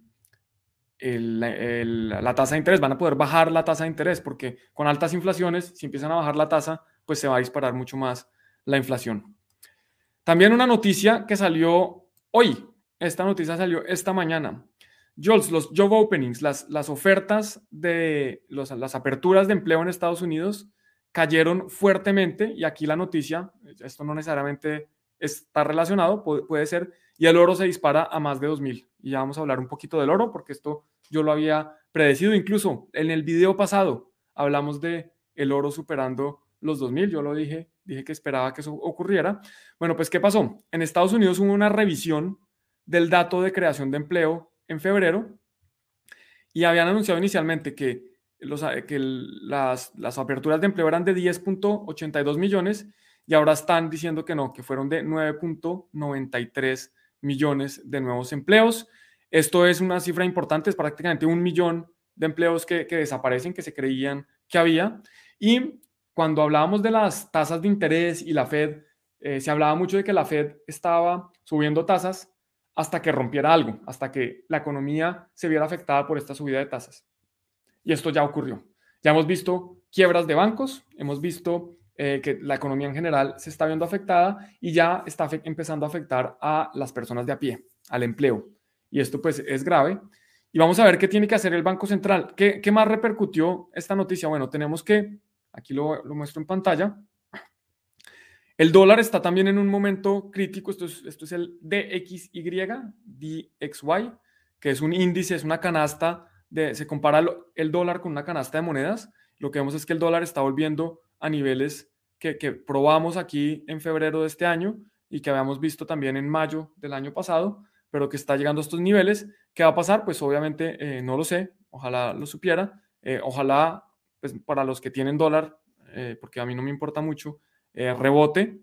tasa de interés, van a poder bajar la tasa de interés, porque con altas inflaciones, si empiezan a bajar la tasa, pues se va a disparar mucho más la inflación. También una noticia que salió hoy, esta noticia salió esta mañana. Jules, los job openings, las, las ofertas de las aperturas de empleo en Estados Unidos cayeron fuertemente y aquí la noticia, esto no necesariamente está relacionado, puede, ser, y el oro se dispara a más de 2.000. Y ya vamos a hablar un poquito del oro porque esto yo lo había predecido, incluso en el video pasado hablamos de el oro superando los 2.000, yo lo dije, dije que esperaba que eso ocurriera. Bueno, pues ¿qué pasó? En Estados Unidos hubo una revisión del dato de creación de empleo en febrero y habían anunciado inicialmente que, los, que las, las aperturas de empleo eran de 10.82 millones y ahora están diciendo que no, que fueron de 9.93 millones de nuevos empleos. Esto es una cifra importante, es prácticamente un millón de empleos que, que desaparecen, que se creían que había. Y cuando hablábamos de las tasas de interés y la Fed, eh, se hablaba mucho de que la Fed estaba subiendo tasas hasta que rompiera algo, hasta que la economía se viera afectada por esta subida de tasas. Y esto ya ocurrió. Ya hemos visto quiebras de bancos, hemos visto eh, que la economía en general se está viendo afectada y ya está empezando a afectar a las personas de a pie, al empleo. Y esto pues es grave. Y vamos a ver qué tiene que hacer el Banco Central. ¿Qué, qué más repercutió esta noticia? Bueno, tenemos que, aquí lo, lo muestro en pantalla, el dólar está también en un momento crítico. Esto es, esto es el DXY, DXY, que es un índice, es una canasta. Se compara el dólar con una canasta de monedas. Lo que vemos es que el dólar está volviendo a niveles que, probamos aquí en febrero de este año y que habíamos visto también en mayo del año pasado, pero que está llegando a estos niveles. ¿Qué va a pasar? Pues obviamente eh, no lo sé, ojalá lo supiera, eh, ojalá pues, para los que tienen dólar, eh, porque a mí no me importa mucho, eh, rebote,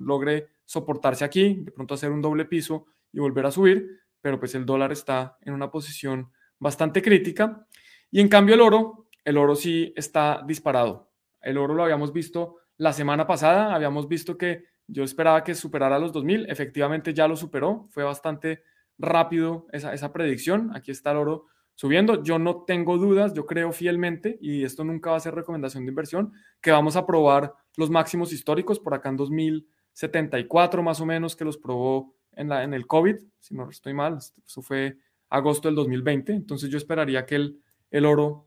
logre soportarse aquí, de pronto hacer un doble piso y volver a subir, pero pues el dólar está en una posición bastante crítica. Y en cambio el oro, el oro sí está disparado. El oro lo habíamos visto la semana pasada, habíamos visto que yo esperaba que superara los 2000, efectivamente ya lo superó, fue bastante rápido esa, esa predicción. Aquí está el oro subiendo. Yo no tengo dudas, yo creo fielmente, y esto nunca va a ser recomendación de inversión, que vamos a probar los máximos históricos por acá en 2074 más o menos, que los probó en, la, en el COVID, si no estoy mal, eso fue agosto del 2020. Entonces yo esperaría que el, el oro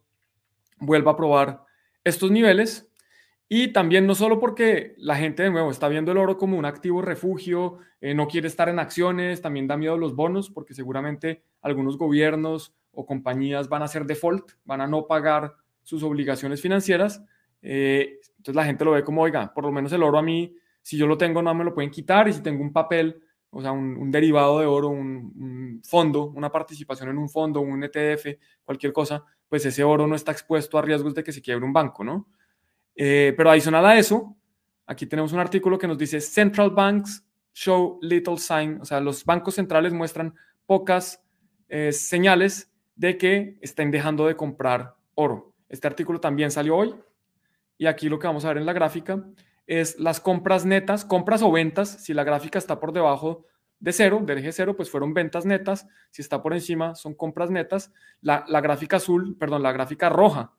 vuelva a probar estos niveles. Y también no solo porque la gente de nuevo está viendo el oro como un activo refugio, eh, no quiere estar en acciones, también da miedo los bonos, porque seguramente algunos gobiernos o compañías van a hacer default, van a no pagar sus obligaciones financieras. Eh, entonces la gente lo ve como, oiga, por lo menos el oro a mí, si yo lo tengo, no me lo pueden quitar y si tengo un papel, o sea, un, derivado de oro, un, fondo, una participación en un fondo, un ETF, cualquier cosa, pues ese oro no está expuesto a riesgos de que se quiebre un banco, ¿no? Eh, pero adicional a eso, aquí tenemos un artículo que nos dice Central Banks show little sign, o sea, los bancos centrales muestran pocas eh, señales de que estén dejando de comprar oro. Este artículo también salió hoy y aquí lo que vamos a ver en la gráfica es las compras netas, compras o ventas. Si la gráfica está por debajo de cero, del eje cero, pues fueron ventas netas. Si está por encima, son compras netas. La, la gráfica azul, perdón, la gráfica roja.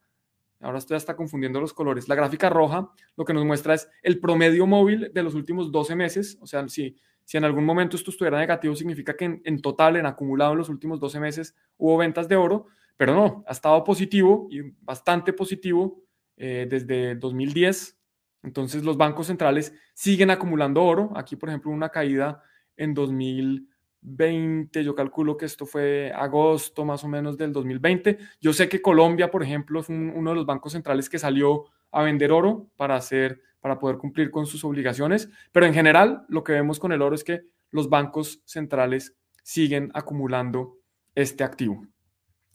Ahora estoy hasta confundiendo los colores. La gráfica roja lo que nos muestra es el promedio móvil de los últimos 12 meses. O sea, si si en algún momento esto estuviera negativo, significa que en, total, en acumulado en los últimos 12 meses, hubo ventas de oro, pero no, ha estado positivo y bastante positivo eh, desde 2010. Entonces los bancos centrales siguen acumulando oro. Aquí, por ejemplo, una caída en 2020, yo calculo que esto fue agosto más o menos del 2020. Yo sé que Colombia, por ejemplo, es uno de los bancos centrales que salió a vender oro para hacer para poder cumplir con sus obligaciones, pero en general lo que vemos con el oro es que los bancos centrales siguen acumulando este activo.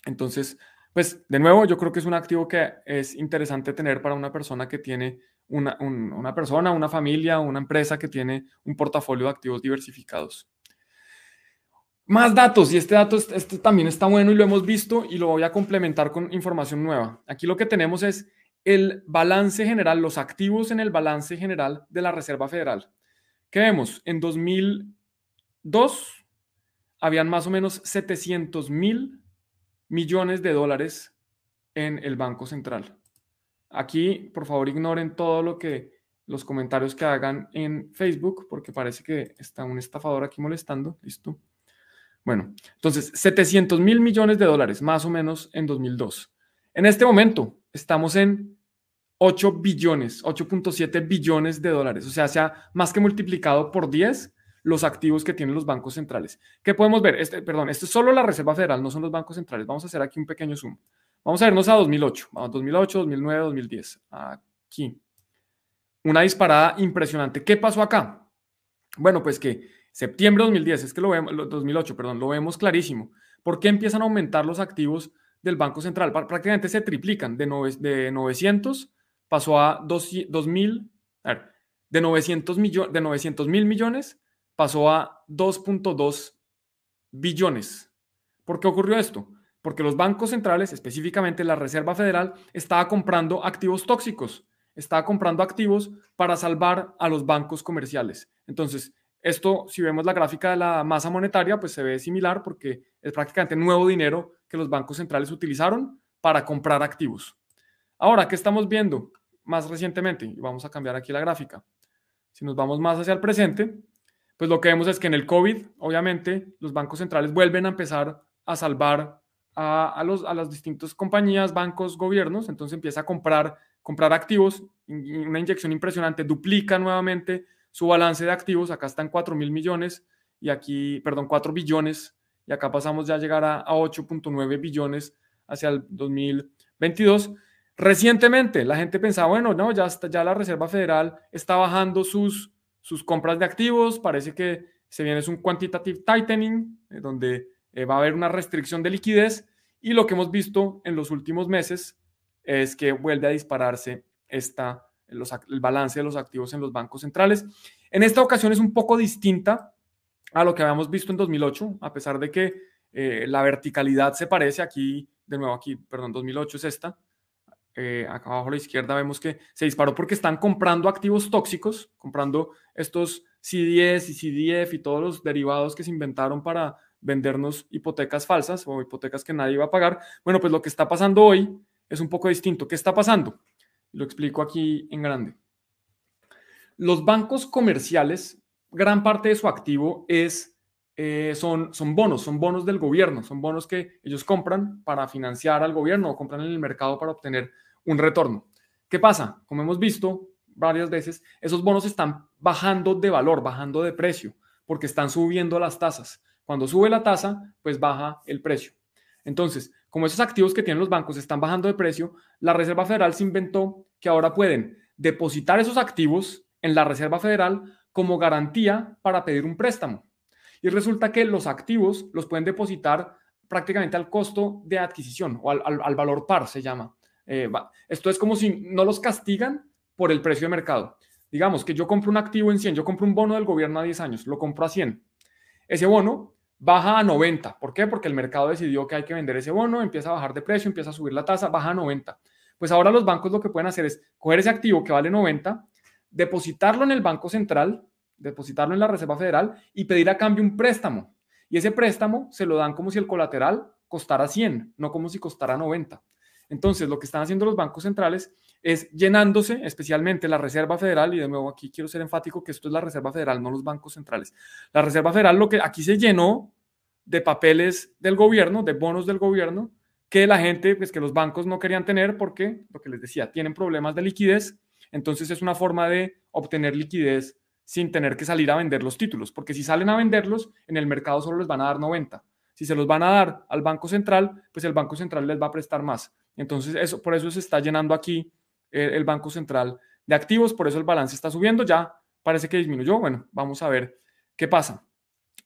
Entonces, pues de nuevo, yo creo que es un activo que es interesante tener para una persona que tiene una, una persona, una familia, una empresa que tiene un portafolio de activos diversificados. Más datos, y este dato este también está bueno y lo hemos visto y lo voy a complementar con información nueva. Aquí lo que tenemos es el balance general, los activos en el balance general de la Reserva Federal. ¿Qué vemos? En 2002 habían más o menos 700 mil millones de dólares en el Banco Central. Aquí, por favor, ignoren todo lo que los comentarios que hagan en Facebook, porque parece que está un estafador aquí molestando. Listo. Bueno, entonces, 700 mil millones de dólares, más o menos, en 2002. En este momento, estamos en 8 billones, 8.7 billones de dólares. O sea, se ha más que multiplicado por 10 los activos que tienen los bancos centrales. ¿Qué podemos ver? Este, perdón, esto es solo la Reserva Federal, no son los bancos centrales. Vamos a hacer aquí un pequeño zoom. Vamos a vernos a 2008. Vamos, 2008, 2009, 2010. Aquí. Una disparada impresionante. ¿Qué pasó acá? Bueno, pues que septiembre de 2010, es que lo vemos, 2008, perdón, lo vemos clarísimo. ¿Por qué empiezan a aumentar los activos del Banco Central? Prácticamente se triplican de, de 900 pasó a 2000, de 900 millones, de 900 mil millones pasó a 2.2 billones. ¿Por qué ocurrió esto? Porque los bancos centrales, específicamente la Reserva Federal, estaba comprando activos tóxicos, estaba comprando activos para salvar a los bancos comerciales. Entonces, esto, si vemos la gráfica de la masa monetaria, pues se ve similar porque es prácticamente nuevo dinero que los bancos centrales utilizaron para comprar activos. Ahora, ¿qué estamos viendo? más recientemente, vamos a cambiar aquí la gráfica, si nos vamos más hacia el presente, pues lo que vemos es que en el COVID, obviamente, los bancos centrales vuelven a empezar a salvar a, los, a las distintas compañías, bancos, gobiernos, entonces empieza a comprar, comprar activos, una inyección impresionante, duplica nuevamente su balance de activos, acá están 4 mil millones y aquí, perdón, 4 billones, y acá pasamos ya a llegar a, a 8.9 billones hacia el 2022. Recientemente la gente pensaba, bueno, no, ya, ya la Reserva Federal está bajando sus, sus compras de activos, parece que se viene es un quantitative tightening, eh, donde eh, va a haber una restricción de liquidez y lo que hemos visto en los últimos meses es que vuelve a dispararse esta, el balance de los activos en los bancos centrales. En esta ocasión es un poco distinta a lo que habíamos visto en 2008, a pesar de que eh, la verticalidad se parece aquí, de nuevo aquí, perdón, 2008 es esta, eh, acá abajo a la izquierda vemos que se disparó porque están comprando activos tóxicos, comprando estos CDS y CDF y todos los derivados que se inventaron para vendernos hipotecas falsas o hipotecas que nadie iba a pagar. Bueno, pues lo que está pasando hoy es un poco distinto. ¿Qué está pasando? Lo explico aquí en grande. Los bancos comerciales, gran parte de su activo es, eh, son, son bonos, son bonos del gobierno, son bonos que ellos compran para financiar al gobierno o compran en el mercado para obtener un retorno. ¿Qué pasa? Como hemos visto varias veces, esos bonos están bajando de valor, bajando de precio, porque están subiendo las tasas. Cuando sube la tasa, pues baja el precio. Entonces, como esos activos que tienen los bancos están bajando de precio, la Reserva Federal se inventó que ahora pueden depositar esos activos en la Reserva Federal como garantía para pedir un préstamo. Y resulta que los activos los pueden depositar prácticamente al costo de adquisición o al, valor par, se llama. Eh, esto es como si no los castigan por el precio de mercado. Digamos que yo compro un activo en 100, yo compro un bono del gobierno a 10 años, lo compro a 100. Ese bono baja a 90. ¿Por qué? Porque el mercado decidió que hay que vender ese bono, empieza a bajar de precio, empieza a subir la tasa, baja a 90. Pues ahora los bancos lo que pueden hacer es coger ese activo que vale 90, depositarlo en el Banco Central, depositarlo en la Reserva Federal y pedir a cambio un préstamo. Y ese préstamo se lo dan como si el colateral costara 100, no como si costara 90. Entonces, lo que están haciendo los bancos centrales es llenándose, especialmente la Reserva Federal, y de nuevo aquí quiero ser enfático que esto es la Reserva Federal, no los bancos centrales. La Reserva Federal lo que aquí se llenó de papeles del gobierno, de bonos del gobierno, que la gente, pues que los bancos no querían tener porque, lo que les decía, tienen problemas de liquidez, entonces es una forma de obtener liquidez sin tener que salir a vender los títulos, porque si salen a venderlos, en el mercado solo les van a dar 90. Si se los van a dar al Banco Central, pues el Banco Central les va a prestar más. Entonces, eso, por eso se está llenando aquí el Banco Central de activos, por eso el balance está subiendo, ya parece que disminuyó. Bueno, vamos a ver qué pasa.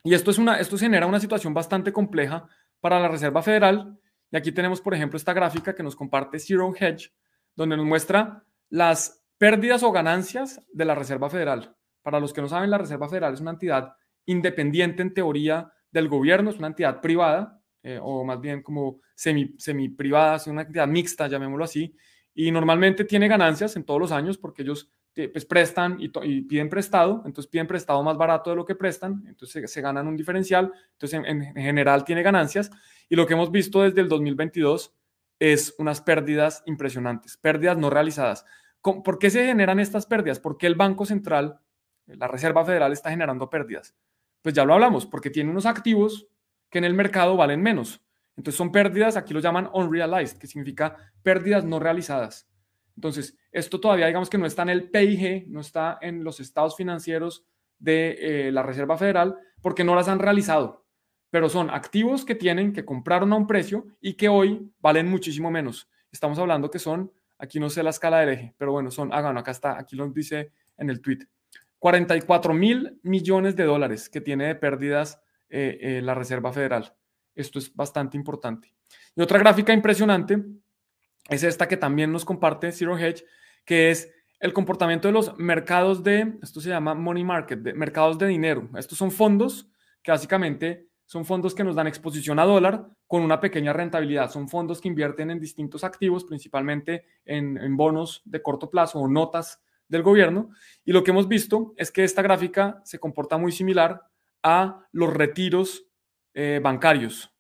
Y esto, es una, esto genera una situación bastante compleja para la Reserva Federal. Y aquí tenemos, por ejemplo, esta gráfica que nos comparte Zero Hedge, donde nos muestra las pérdidas o ganancias de la Reserva Federal. Para los que no saben, la Reserva Federal es una entidad independiente en teoría del gobierno, es una entidad privada, eh, o más bien como semi, semi privada, es una entidad mixta, llamémoslo así, y normalmente tiene ganancias en todos los años porque ellos eh, pues, prestan y, piden prestado, entonces piden prestado más barato de lo que prestan, entonces se, ganan un diferencial, entonces en, general tiene ganancias y lo que hemos visto desde el 2022 es unas pérdidas impresionantes, pérdidas no realizadas. ¿Por qué se generan estas pérdidas? ¿Por qué el Banco Central, la Reserva Federal está generando pérdidas? Pues ya lo hablamos, porque tiene unos activos que en el mercado valen menos. Entonces son pérdidas, aquí lo llaman unrealized, que significa pérdidas no realizadas. Entonces, esto todavía digamos que no está en el PIG, no está en los estados financieros de eh, la Reserva Federal, porque no las han realizado. Pero son activos que tienen, que compraron a un precio y que hoy valen muchísimo menos. Estamos hablando que son, aquí no sé la escala del eje, pero bueno, son, ah, bueno, acá está, aquí lo dice en el tweet, 44 mil millones de dólares que tiene de pérdidas eh, eh, la Reserva Federal. Esto es bastante importante. Y otra gráfica impresionante es esta que también nos comparte Zero Hedge, que es el comportamiento de los mercados de, esto se llama money market, de mercados de dinero. Estos son fondos que básicamente son fondos que nos dan exposición a dólar con una pequeña rentabilidad. Son fondos que invierten en distintos activos, principalmente en, en bonos de corto plazo o notas del gobierno. Y lo que hemos visto es que esta gráfica se comporta muy similar a los retiros eh, bancarios.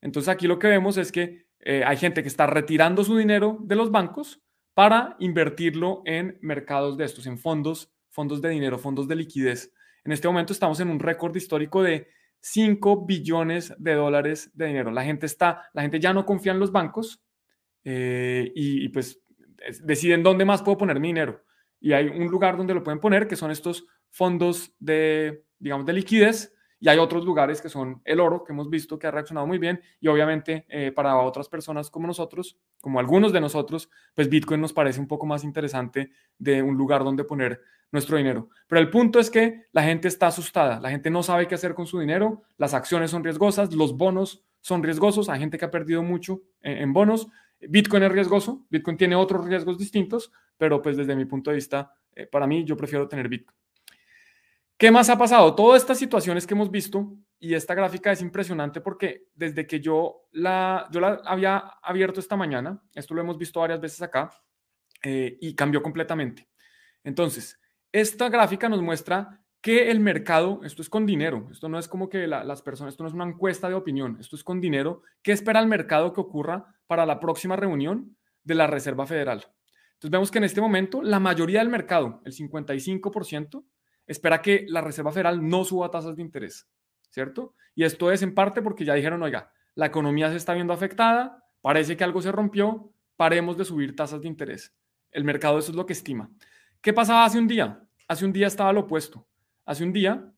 Entonces aquí lo que vemos es que eh, hay gente que está retirando su dinero de los bancos para invertirlo en mercados de estos, en fondos, fondos de dinero, fondos de liquidez. En este momento estamos en un récord histórico de 5 billones de dólares de dinero. La gente está, la gente ya no confía en los bancos eh, y, y, pues deciden dónde más puedo poner mi dinero. Y hay un lugar donde lo pueden poner, que son estos fondos de, digamos, de liquidez, y hay otros lugares que son el oro, que hemos visto que ha reaccionado muy bien. Y obviamente eh, para otras personas como nosotros, como algunos de nosotros, pues Bitcoin nos parece un poco más interesante de un lugar donde poner nuestro dinero. Pero el punto es que la gente está asustada, la gente no sabe qué hacer con su dinero, las acciones son riesgosas, los bonos son riesgosos, hay gente que ha perdido mucho en, bonos. Bitcoin es riesgoso, Bitcoin tiene otros riesgos distintos, pero pues desde mi punto de vista, eh, para mí yo prefiero tener Bitcoin. ¿Qué más ha pasado? Todas estas situaciones que hemos visto y esta gráfica es impresionante porque desde que yo la, yo la había abierto esta mañana, esto lo hemos visto varias veces acá, eh, y cambió completamente. Entonces, esta gráfica nos muestra que el mercado, esto es con dinero, esto no es como que las personas, esto no es una encuesta de opinión, esto es con dinero, ¿qué espera el mercado que ocurra para la próxima reunión de la Reserva Federal? Entonces vemos que en este momento la mayoría del mercado, el 55%, espera que la Reserva Federal no suba tasas de interés, ¿cierto? Y esto es en parte porque ya dijeron, oiga, la economía se está viendo afectada, parece que algo se rompió, paremos de subir tasas de interés. El mercado eso es lo que estima. ¿Qué pasaba hace un día? Hace un día estaba lo opuesto. Hace un día,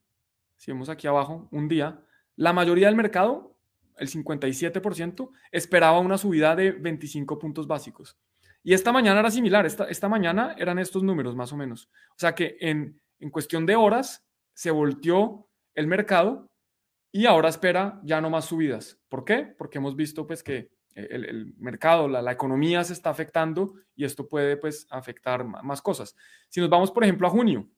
si vemos aquí abajo, un día, la mayoría del mercado, el 57%, esperaba una subida de 25 puntos básicos. Y esta mañana era similar, esta, mañana eran estos números más o menos. O sea que en, en cuestión de horas se volteó el mercado y ahora espera ya no más subidas. ¿Por qué? Porque hemos visto pues que el, mercado, la, economía se está afectando y esto puede pues afectar más cosas. Si nos vamos por ejemplo a junio,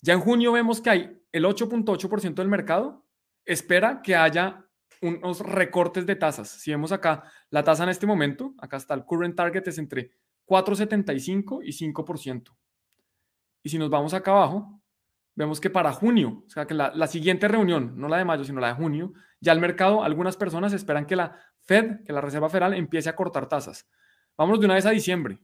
ya en junio vemos que hay el 8.8% del mercado espera que haya unos recortes de tasas. Si vemos acá la tasa en este momento, acá está el current target es entre 4.75 y 5%. Y si nos vamos acá abajo, vemos que para junio, o sea que la, siguiente reunión, no la de mayo, sino la de junio, ya el mercado, algunas personas esperan que la Fed, que la Reserva Federal empiece a cortar tasas. Vámonos de una vez a diciembre.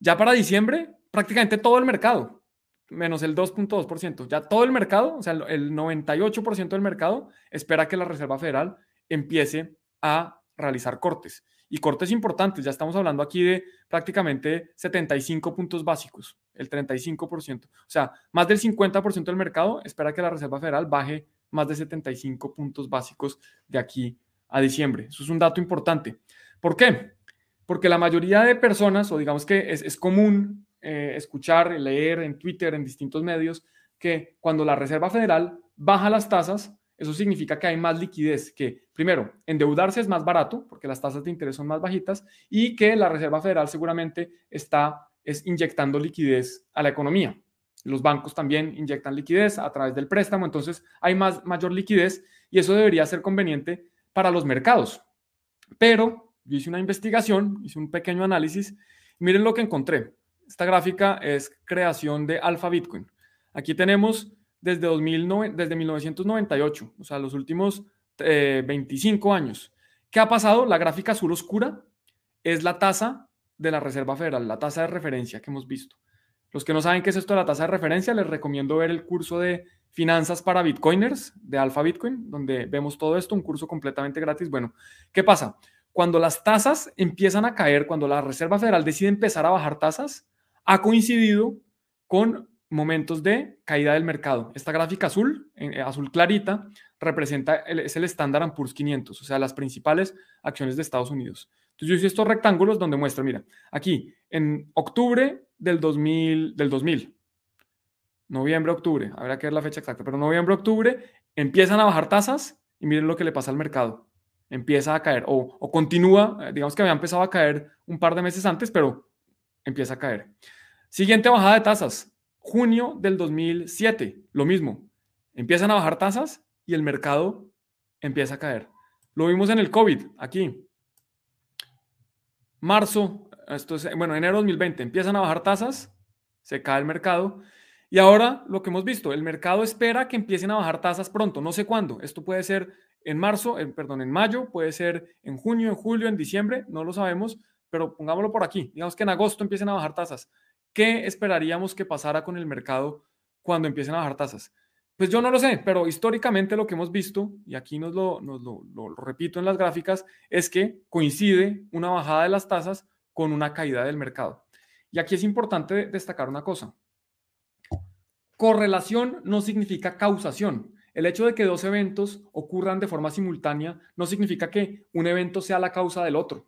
Ya para diciembre, prácticamente todo el mercado, menos el 2.2%, ya todo el mercado, o sea, el 98% del mercado espera que la Reserva Federal empiece a realizar cortes y cortes importantes. Ya estamos hablando aquí de prácticamente 75 puntos básicos, el 35%. O sea, más del 50% del mercado espera que la Reserva Federal baje más de 75 puntos básicos de aquí a diciembre. Eso es un dato importante. ¿Por qué? Porque la mayoría de personas, o digamos que es, común eh, escuchar, leer en Twitter, en distintos medios, que cuando la Reserva Federal baja las tasas, eso significa que hay más liquidez, que primero, endeudarse es más barato porque las tasas de interés son más bajitas y que la Reserva Federal seguramente está es inyectando liquidez a la economía. Los bancos también inyectan liquidez a través del préstamo, entonces hay más mayor liquidez y eso debería ser conveniente para los mercados. Pero yo hice una investigación, hice un pequeño análisis. miren lo que encontré. Esta gráfica es creación de Alpha Bitcoin. Aquí tenemos desde, 2009, desde 1998, o sea, los últimos 25 eh, años. ¿Qué ha pasado? La gráfica azul oscura es la tasa de la Reserva Federal, la tasa de referencia que hemos visto. Los que no saben qué es esto de la tasa de referencia, les recomiendo ver el curso de finanzas para bitcoiners de Alpha Bitcoin, donde vemos todo esto, un curso completamente gratis. Bueno, ¿qué pasa? Cuando las tasas empiezan a caer, cuando la Reserva Federal decide empezar a bajar tasas, ha coincidido con momentos de caída del mercado. Esta gráfica azul, eh, azul clarita, representa, es el Standard Poor's 500, o sea, las principales acciones de Estados Unidos. Entonces yo hice estos rectángulos donde muestra, mira, aquí en octubre del 2000, del 2000 noviembre, octubre, habrá que ver la fecha exacta, pero noviembre, octubre, empiezan a bajar tasas y miren lo que le pasa al mercado. Empieza a caer o, o continúa, eh, digamos que había empezado a caer un par de meses antes, pero empieza a caer. Siguiente bajada de tasas, junio del 2007, lo mismo. Empiezan a bajar tasas y el mercado empieza a caer. Lo vimos en el COVID, aquí. Marzo, esto es, bueno, enero 2020, empiezan a bajar tasas, se cae el mercado y ahora lo que hemos visto, el mercado espera que empiecen a bajar tasas pronto, no sé cuándo. Esto puede ser en marzo, perdón, en mayo, puede ser en junio, en julio, en diciembre, no lo sabemos, pero pongámoslo por aquí. Digamos que en agosto empiecen a bajar tasas. ¿Qué esperaríamos que pasara con el mercado cuando empiecen a bajar tasas? Pues yo no lo sé, pero históricamente lo que hemos visto, y aquí nos lo, lo repito en las gráficas, es que coincide una bajada de las tasas con una caída del mercado. Y aquí es importante destacar una cosa. Correlación no significa causación. El hecho de que dos eventos ocurran de forma simultánea no significa que un evento sea la causa del otro,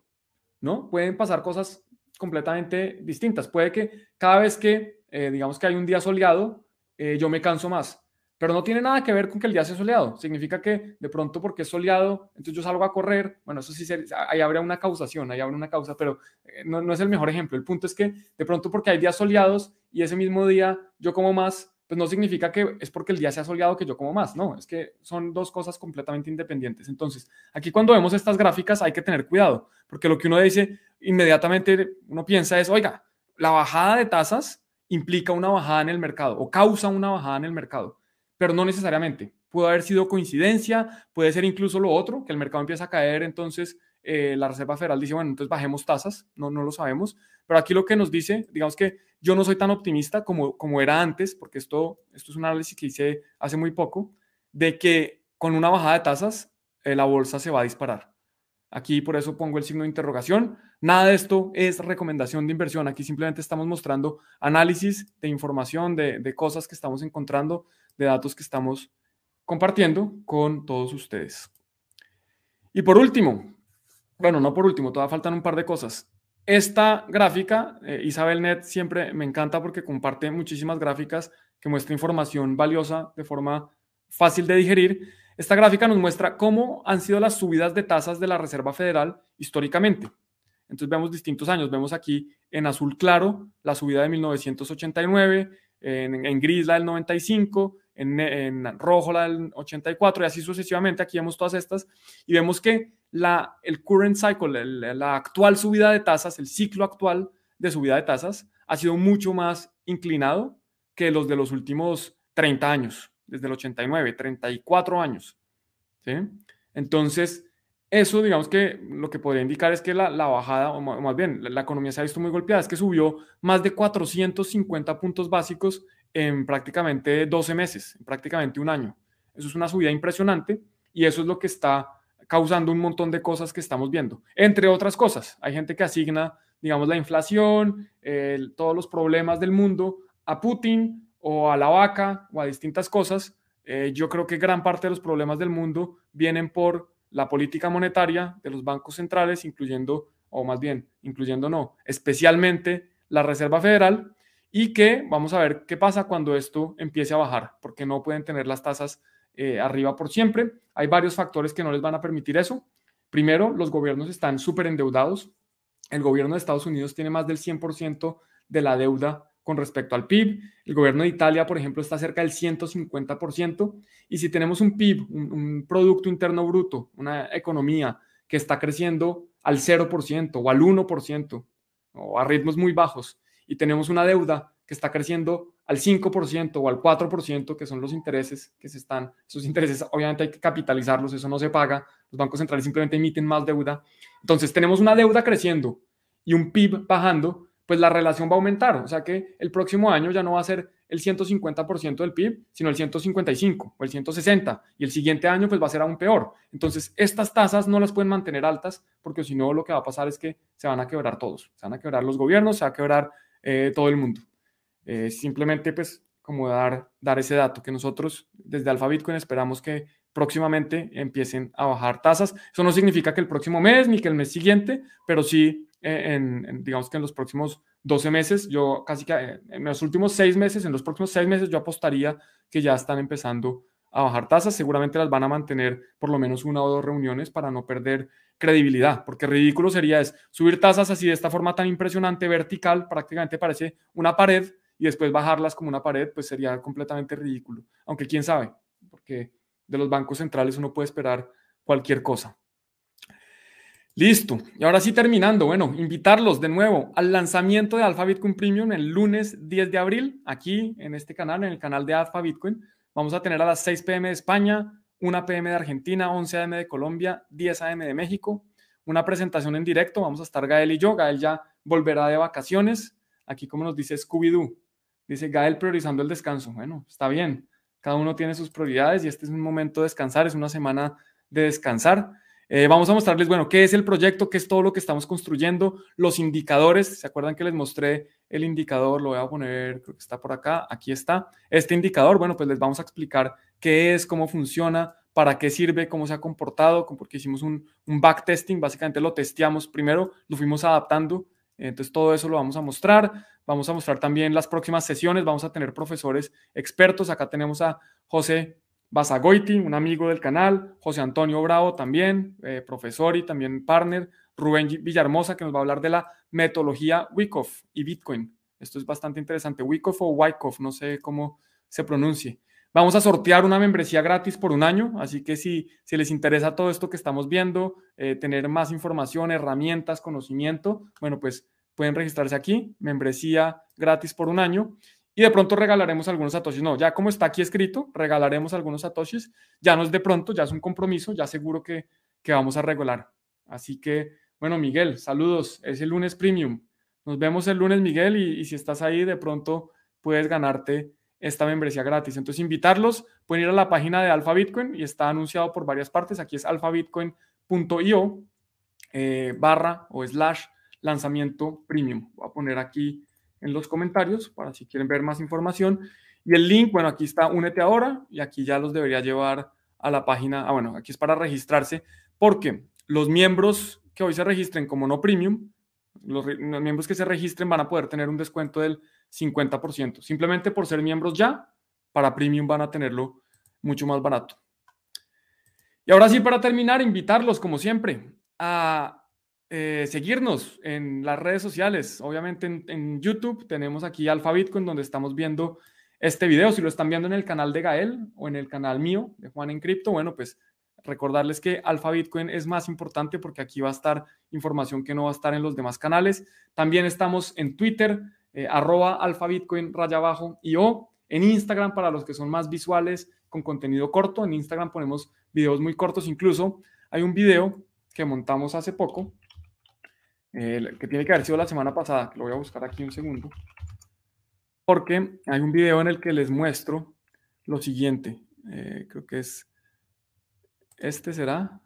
¿no? Pueden pasar cosas completamente distintas. Puede que cada vez que, eh, digamos que hay un día soleado, eh, yo me canso más, pero no tiene nada que ver con que el día sea soleado. Significa que de pronto porque es soleado, entonces yo salgo a correr. Bueno, eso sí, ahí habrá una causación, ahí habrá una causa, pero eh, no, no es el mejor ejemplo. El punto es que de pronto porque hay días soleados y ese mismo día yo como más, pues no significa que es porque el día se ha soleado que yo como más. No, es que son dos cosas completamente independientes. Entonces, aquí cuando vemos estas gráficas hay que tener cuidado, porque lo que uno dice inmediatamente, uno piensa es, oiga, la bajada de tasas implica una bajada en el mercado o causa una bajada en el mercado, pero no necesariamente. Puede haber sido coincidencia, puede ser incluso lo otro, que el mercado empieza a caer, entonces eh, la Reserva Federal dice, bueno, entonces bajemos tasas, no, no lo sabemos, pero aquí lo que nos dice, digamos que yo no soy tan optimista como, como era antes, porque esto, esto es un análisis que hice hace muy poco, de que con una bajada de tasas eh, la bolsa se va a disparar. Aquí por eso pongo el signo de interrogación. Nada de esto es recomendación de inversión. Aquí simplemente estamos mostrando análisis de información, de, de cosas que estamos encontrando, de datos que estamos compartiendo con todos ustedes. Y por último, bueno, no por último, todavía faltan un par de cosas. Esta gráfica, eh, Isabel Net, siempre me encanta porque comparte muchísimas gráficas que muestra información valiosa de forma fácil de digerir. Esta gráfica nos muestra cómo han sido las subidas de tasas de la Reserva Federal históricamente. Entonces vemos distintos años. Vemos aquí en azul claro la subida de 1989, en, gris la del 95, en, rojo la del 84 y así sucesivamente. Aquí vemos todas estas y vemos que la, el current cycle, la actual subida de tasas, el ciclo actual de subida de tasas ha sido mucho más inclinado que los de los últimos 30 años, desde el 89, 34 años. ¿sí? Entonces, eso, digamos que lo que podría indicar es que la, la bajada, o más bien, la, economía se ha visto muy golpeada, es que subió más de 450 puntos básicos en prácticamente 12 meses, en prácticamente un año. Eso es una subida impresionante y eso es lo que está causando un montón de cosas que estamos viendo. Entre otras cosas, hay gente que asigna, digamos, la inflación, todos los problemas del mundo a Putin o a la vaca o a distintas cosas. Eh, yo creo que gran parte de los problemas del mundo vienen por la política monetaria de los bancos centrales, incluyendo, o más bien, incluyendo no, especialmente la Reserva Federal, y que vamos a ver qué pasa cuando esto empiece a bajar, porque no pueden tener las tasas eh, arriba por siempre. Hay varios factores que no les van a permitir eso. Primero, los gobiernos están súper endeudados. El gobierno de Estados Unidos tiene más del 100% de la deuda con respecto al PIB. El gobierno de Italia, por ejemplo, está cerca del 150%. Y si tenemos un PIB, un, Producto Interno Bruto, una economía que está creciendo al 0% o al 1% o a ritmos muy bajos, y tenemos una deuda que está creciendo al 5% o al 4%, que son los intereses que se están, esos intereses obviamente hay que capitalizarlos, eso no se paga, los bancos centrales simplemente emiten más deuda. Entonces tenemos una deuda creciendo y un PIB bajando, pues la relación va a aumentar, o sea que el próximo año ya no va a ser el 150% del PIB, sino el 155 o el 160 y el siguiente año pues va a ser aún peor. Entonces estas tasas no las pueden mantener altas porque si no lo que va a pasar es que se van a quebrar todos, se van a quebrar los gobiernos, se va a quebrar eh, todo el mundo. Eh, simplemente, pues, como dar, dar ese dato, que nosotros desde Alfa Bitcoin esperamos que próximamente empiecen a bajar tasas. Eso no significa que el próximo mes ni que el mes siguiente, pero sí, eh, en, digamos que en los próximos 12 meses, yo casi que en los últimos seis meses, en los próximos seis meses, yo apostaría que ya están empezando a bajar tasas. Seguramente las van a mantener por lo menos una o dos reuniones para no perder credibilidad, porque ridículo sería es subir tasas así de esta forma tan impresionante, vertical, prácticamente parece una pared, y después bajarlas como una pared, pues sería completamente ridículo. Aunque quién sabe, porque de los bancos centrales uno puede esperar cualquier cosa. Listo. Y ahora sí terminando, bueno, invitarlos de nuevo al lanzamiento de Alpha Bitcoin Premium el lunes 10 de abril, aquí en este canal, en el canal de Alpha Bitcoin. Vamos a tener a las 6 pm de España, 1 pm de Argentina, 11 am de Colombia, 10 am de México. Una presentación en directo, vamos a estar Gael y yo. Gael ya volverá de vacaciones. Aquí, como nos dice Scooby-Doo, dice Gael priorizando el descanso. Bueno, está bien. Cada uno tiene sus prioridades y este es un momento de descansar, es una semana de descansar. Eh, vamos a mostrarles, bueno, qué es el proyecto, qué es todo lo que estamos construyendo, los indicadores. ¿Se acuerdan que les mostré el indicador? Lo voy a poner, creo que está por acá. Aquí está. Este indicador, bueno, pues les vamos a explicar qué es, cómo funciona, para qué sirve, cómo se ha comportado, porque hicimos un, backtesting, básicamente lo testeamos primero, lo fuimos adaptando, entonces todo eso lo vamos a mostrar, vamos a mostrar también las próximas sesiones, vamos a tener profesores expertos, acá tenemos a José Basagoiti, un amigo del canal, José Antonio Bravo también, eh, profesor y también partner, Rubén Villarmosa, que nos va a hablar de la metodología Wyckoff y Bitcoin. Esto es bastante interesante, Wyckoff o Wyckoff, no sé cómo se pronuncie. Vamos a sortear una membresía gratis por un año, así que si, si les interesa todo esto que estamos viendo, eh, tener más información, herramientas, conocimiento, bueno, pues pueden registrarse aquí, membresía gratis por un año de pronto regalaremos algunos satoshis. No, ya como está aquí escrito, regalaremos algunos satoshis. Ya no es de pronto, ya es un compromiso, ya seguro que, que vamos a regular. Así que, bueno, Miguel, saludos. Es el lunes premium. Nos vemos el lunes, Miguel, y, si estás ahí, de pronto puedes ganarte esta membresía gratis. Entonces, invitarlos, pueden ir a la página de Alfa Bitcoin y está anunciado por varias partes. Aquí es alfabitcoin.io eh, barra o slash lanzamiento premium. Voy a poner aquí en los comentarios para si quieren ver más información. Y el link, bueno, aquí está Únete ahora y aquí ya los debería llevar a la página. Ah, bueno, aquí es para registrarse porque los miembros que hoy se registren como no premium, los, los miembros que se registren van a poder tener un descuento del 50%. Simplemente por ser miembros ya, para Premium van a tenerlo mucho más barato. Y ahora sí, para terminar, invitarlos, como siempre, a eh, seguirnos en las redes sociales. Obviamente en, YouTube tenemos aquí Alfa Bitcoin, donde estamos viendo este video. Si lo están viendo en el canal de Gael o en el canal mío de Juan en Cripto, bueno, pues recordarles que Alfa Bitcoin es más importante porque aquí va a estar información que no va a estar en los demás canales. También estamos en Twitter, eh, arroba alfa bitcoin raya abajo y o en Instagram para los que son más visuales con contenido corto. En Instagram ponemos videos muy cortos. Incluso hay un video que montamos hace poco, eh, que tiene que haber sido la semana pasada, lo voy a buscar aquí un segundo, porque hay un video en el que les muestro lo siguiente. Eh, creo que es este será.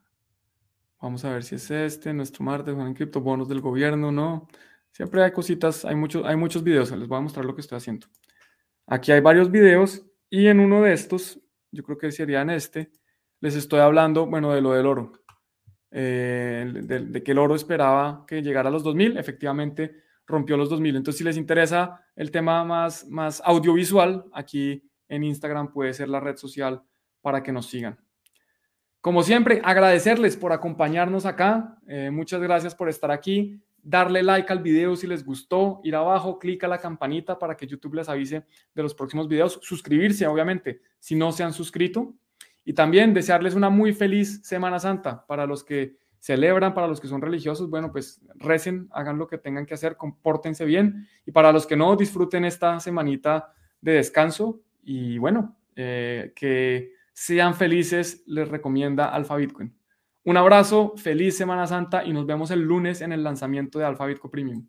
Vamos a ver si es este, nuestro martes, en cripto, bonos del gobierno, ¿no? Siempre hay cositas, hay, muchos hay muchos videos, les voy a mostrar lo que estoy haciendo. Aquí hay varios videos y en uno de estos, yo creo que sería en este, les estoy hablando, bueno, de lo del oro. Eh, de, que el oro esperaba que llegara a los 2000, efectivamente rompió los 2000. Entonces, si les interesa el tema más, más audiovisual, aquí en Instagram puede ser la red social para que nos sigan. Como siempre, agradecerles por acompañarnos acá. Eh, muchas gracias por estar aquí darle like al video si les gustó, ir abajo, clic a la campanita para que YouTube les avise de los próximos videos, suscribirse obviamente si no se han suscrito y también desearles una muy feliz Semana Santa para los que celebran, para los que son religiosos, bueno, pues recen, hagan lo que tengan que hacer, compórtense bien y para los que no, disfruten esta semanita de descanso y bueno, eh, que sean felices, les recomienda Alfa Bitcoin. Un abrazo, feliz Semana Santa y nos vemos el lunes en el lanzamiento de Alfa Bitcoin Premium.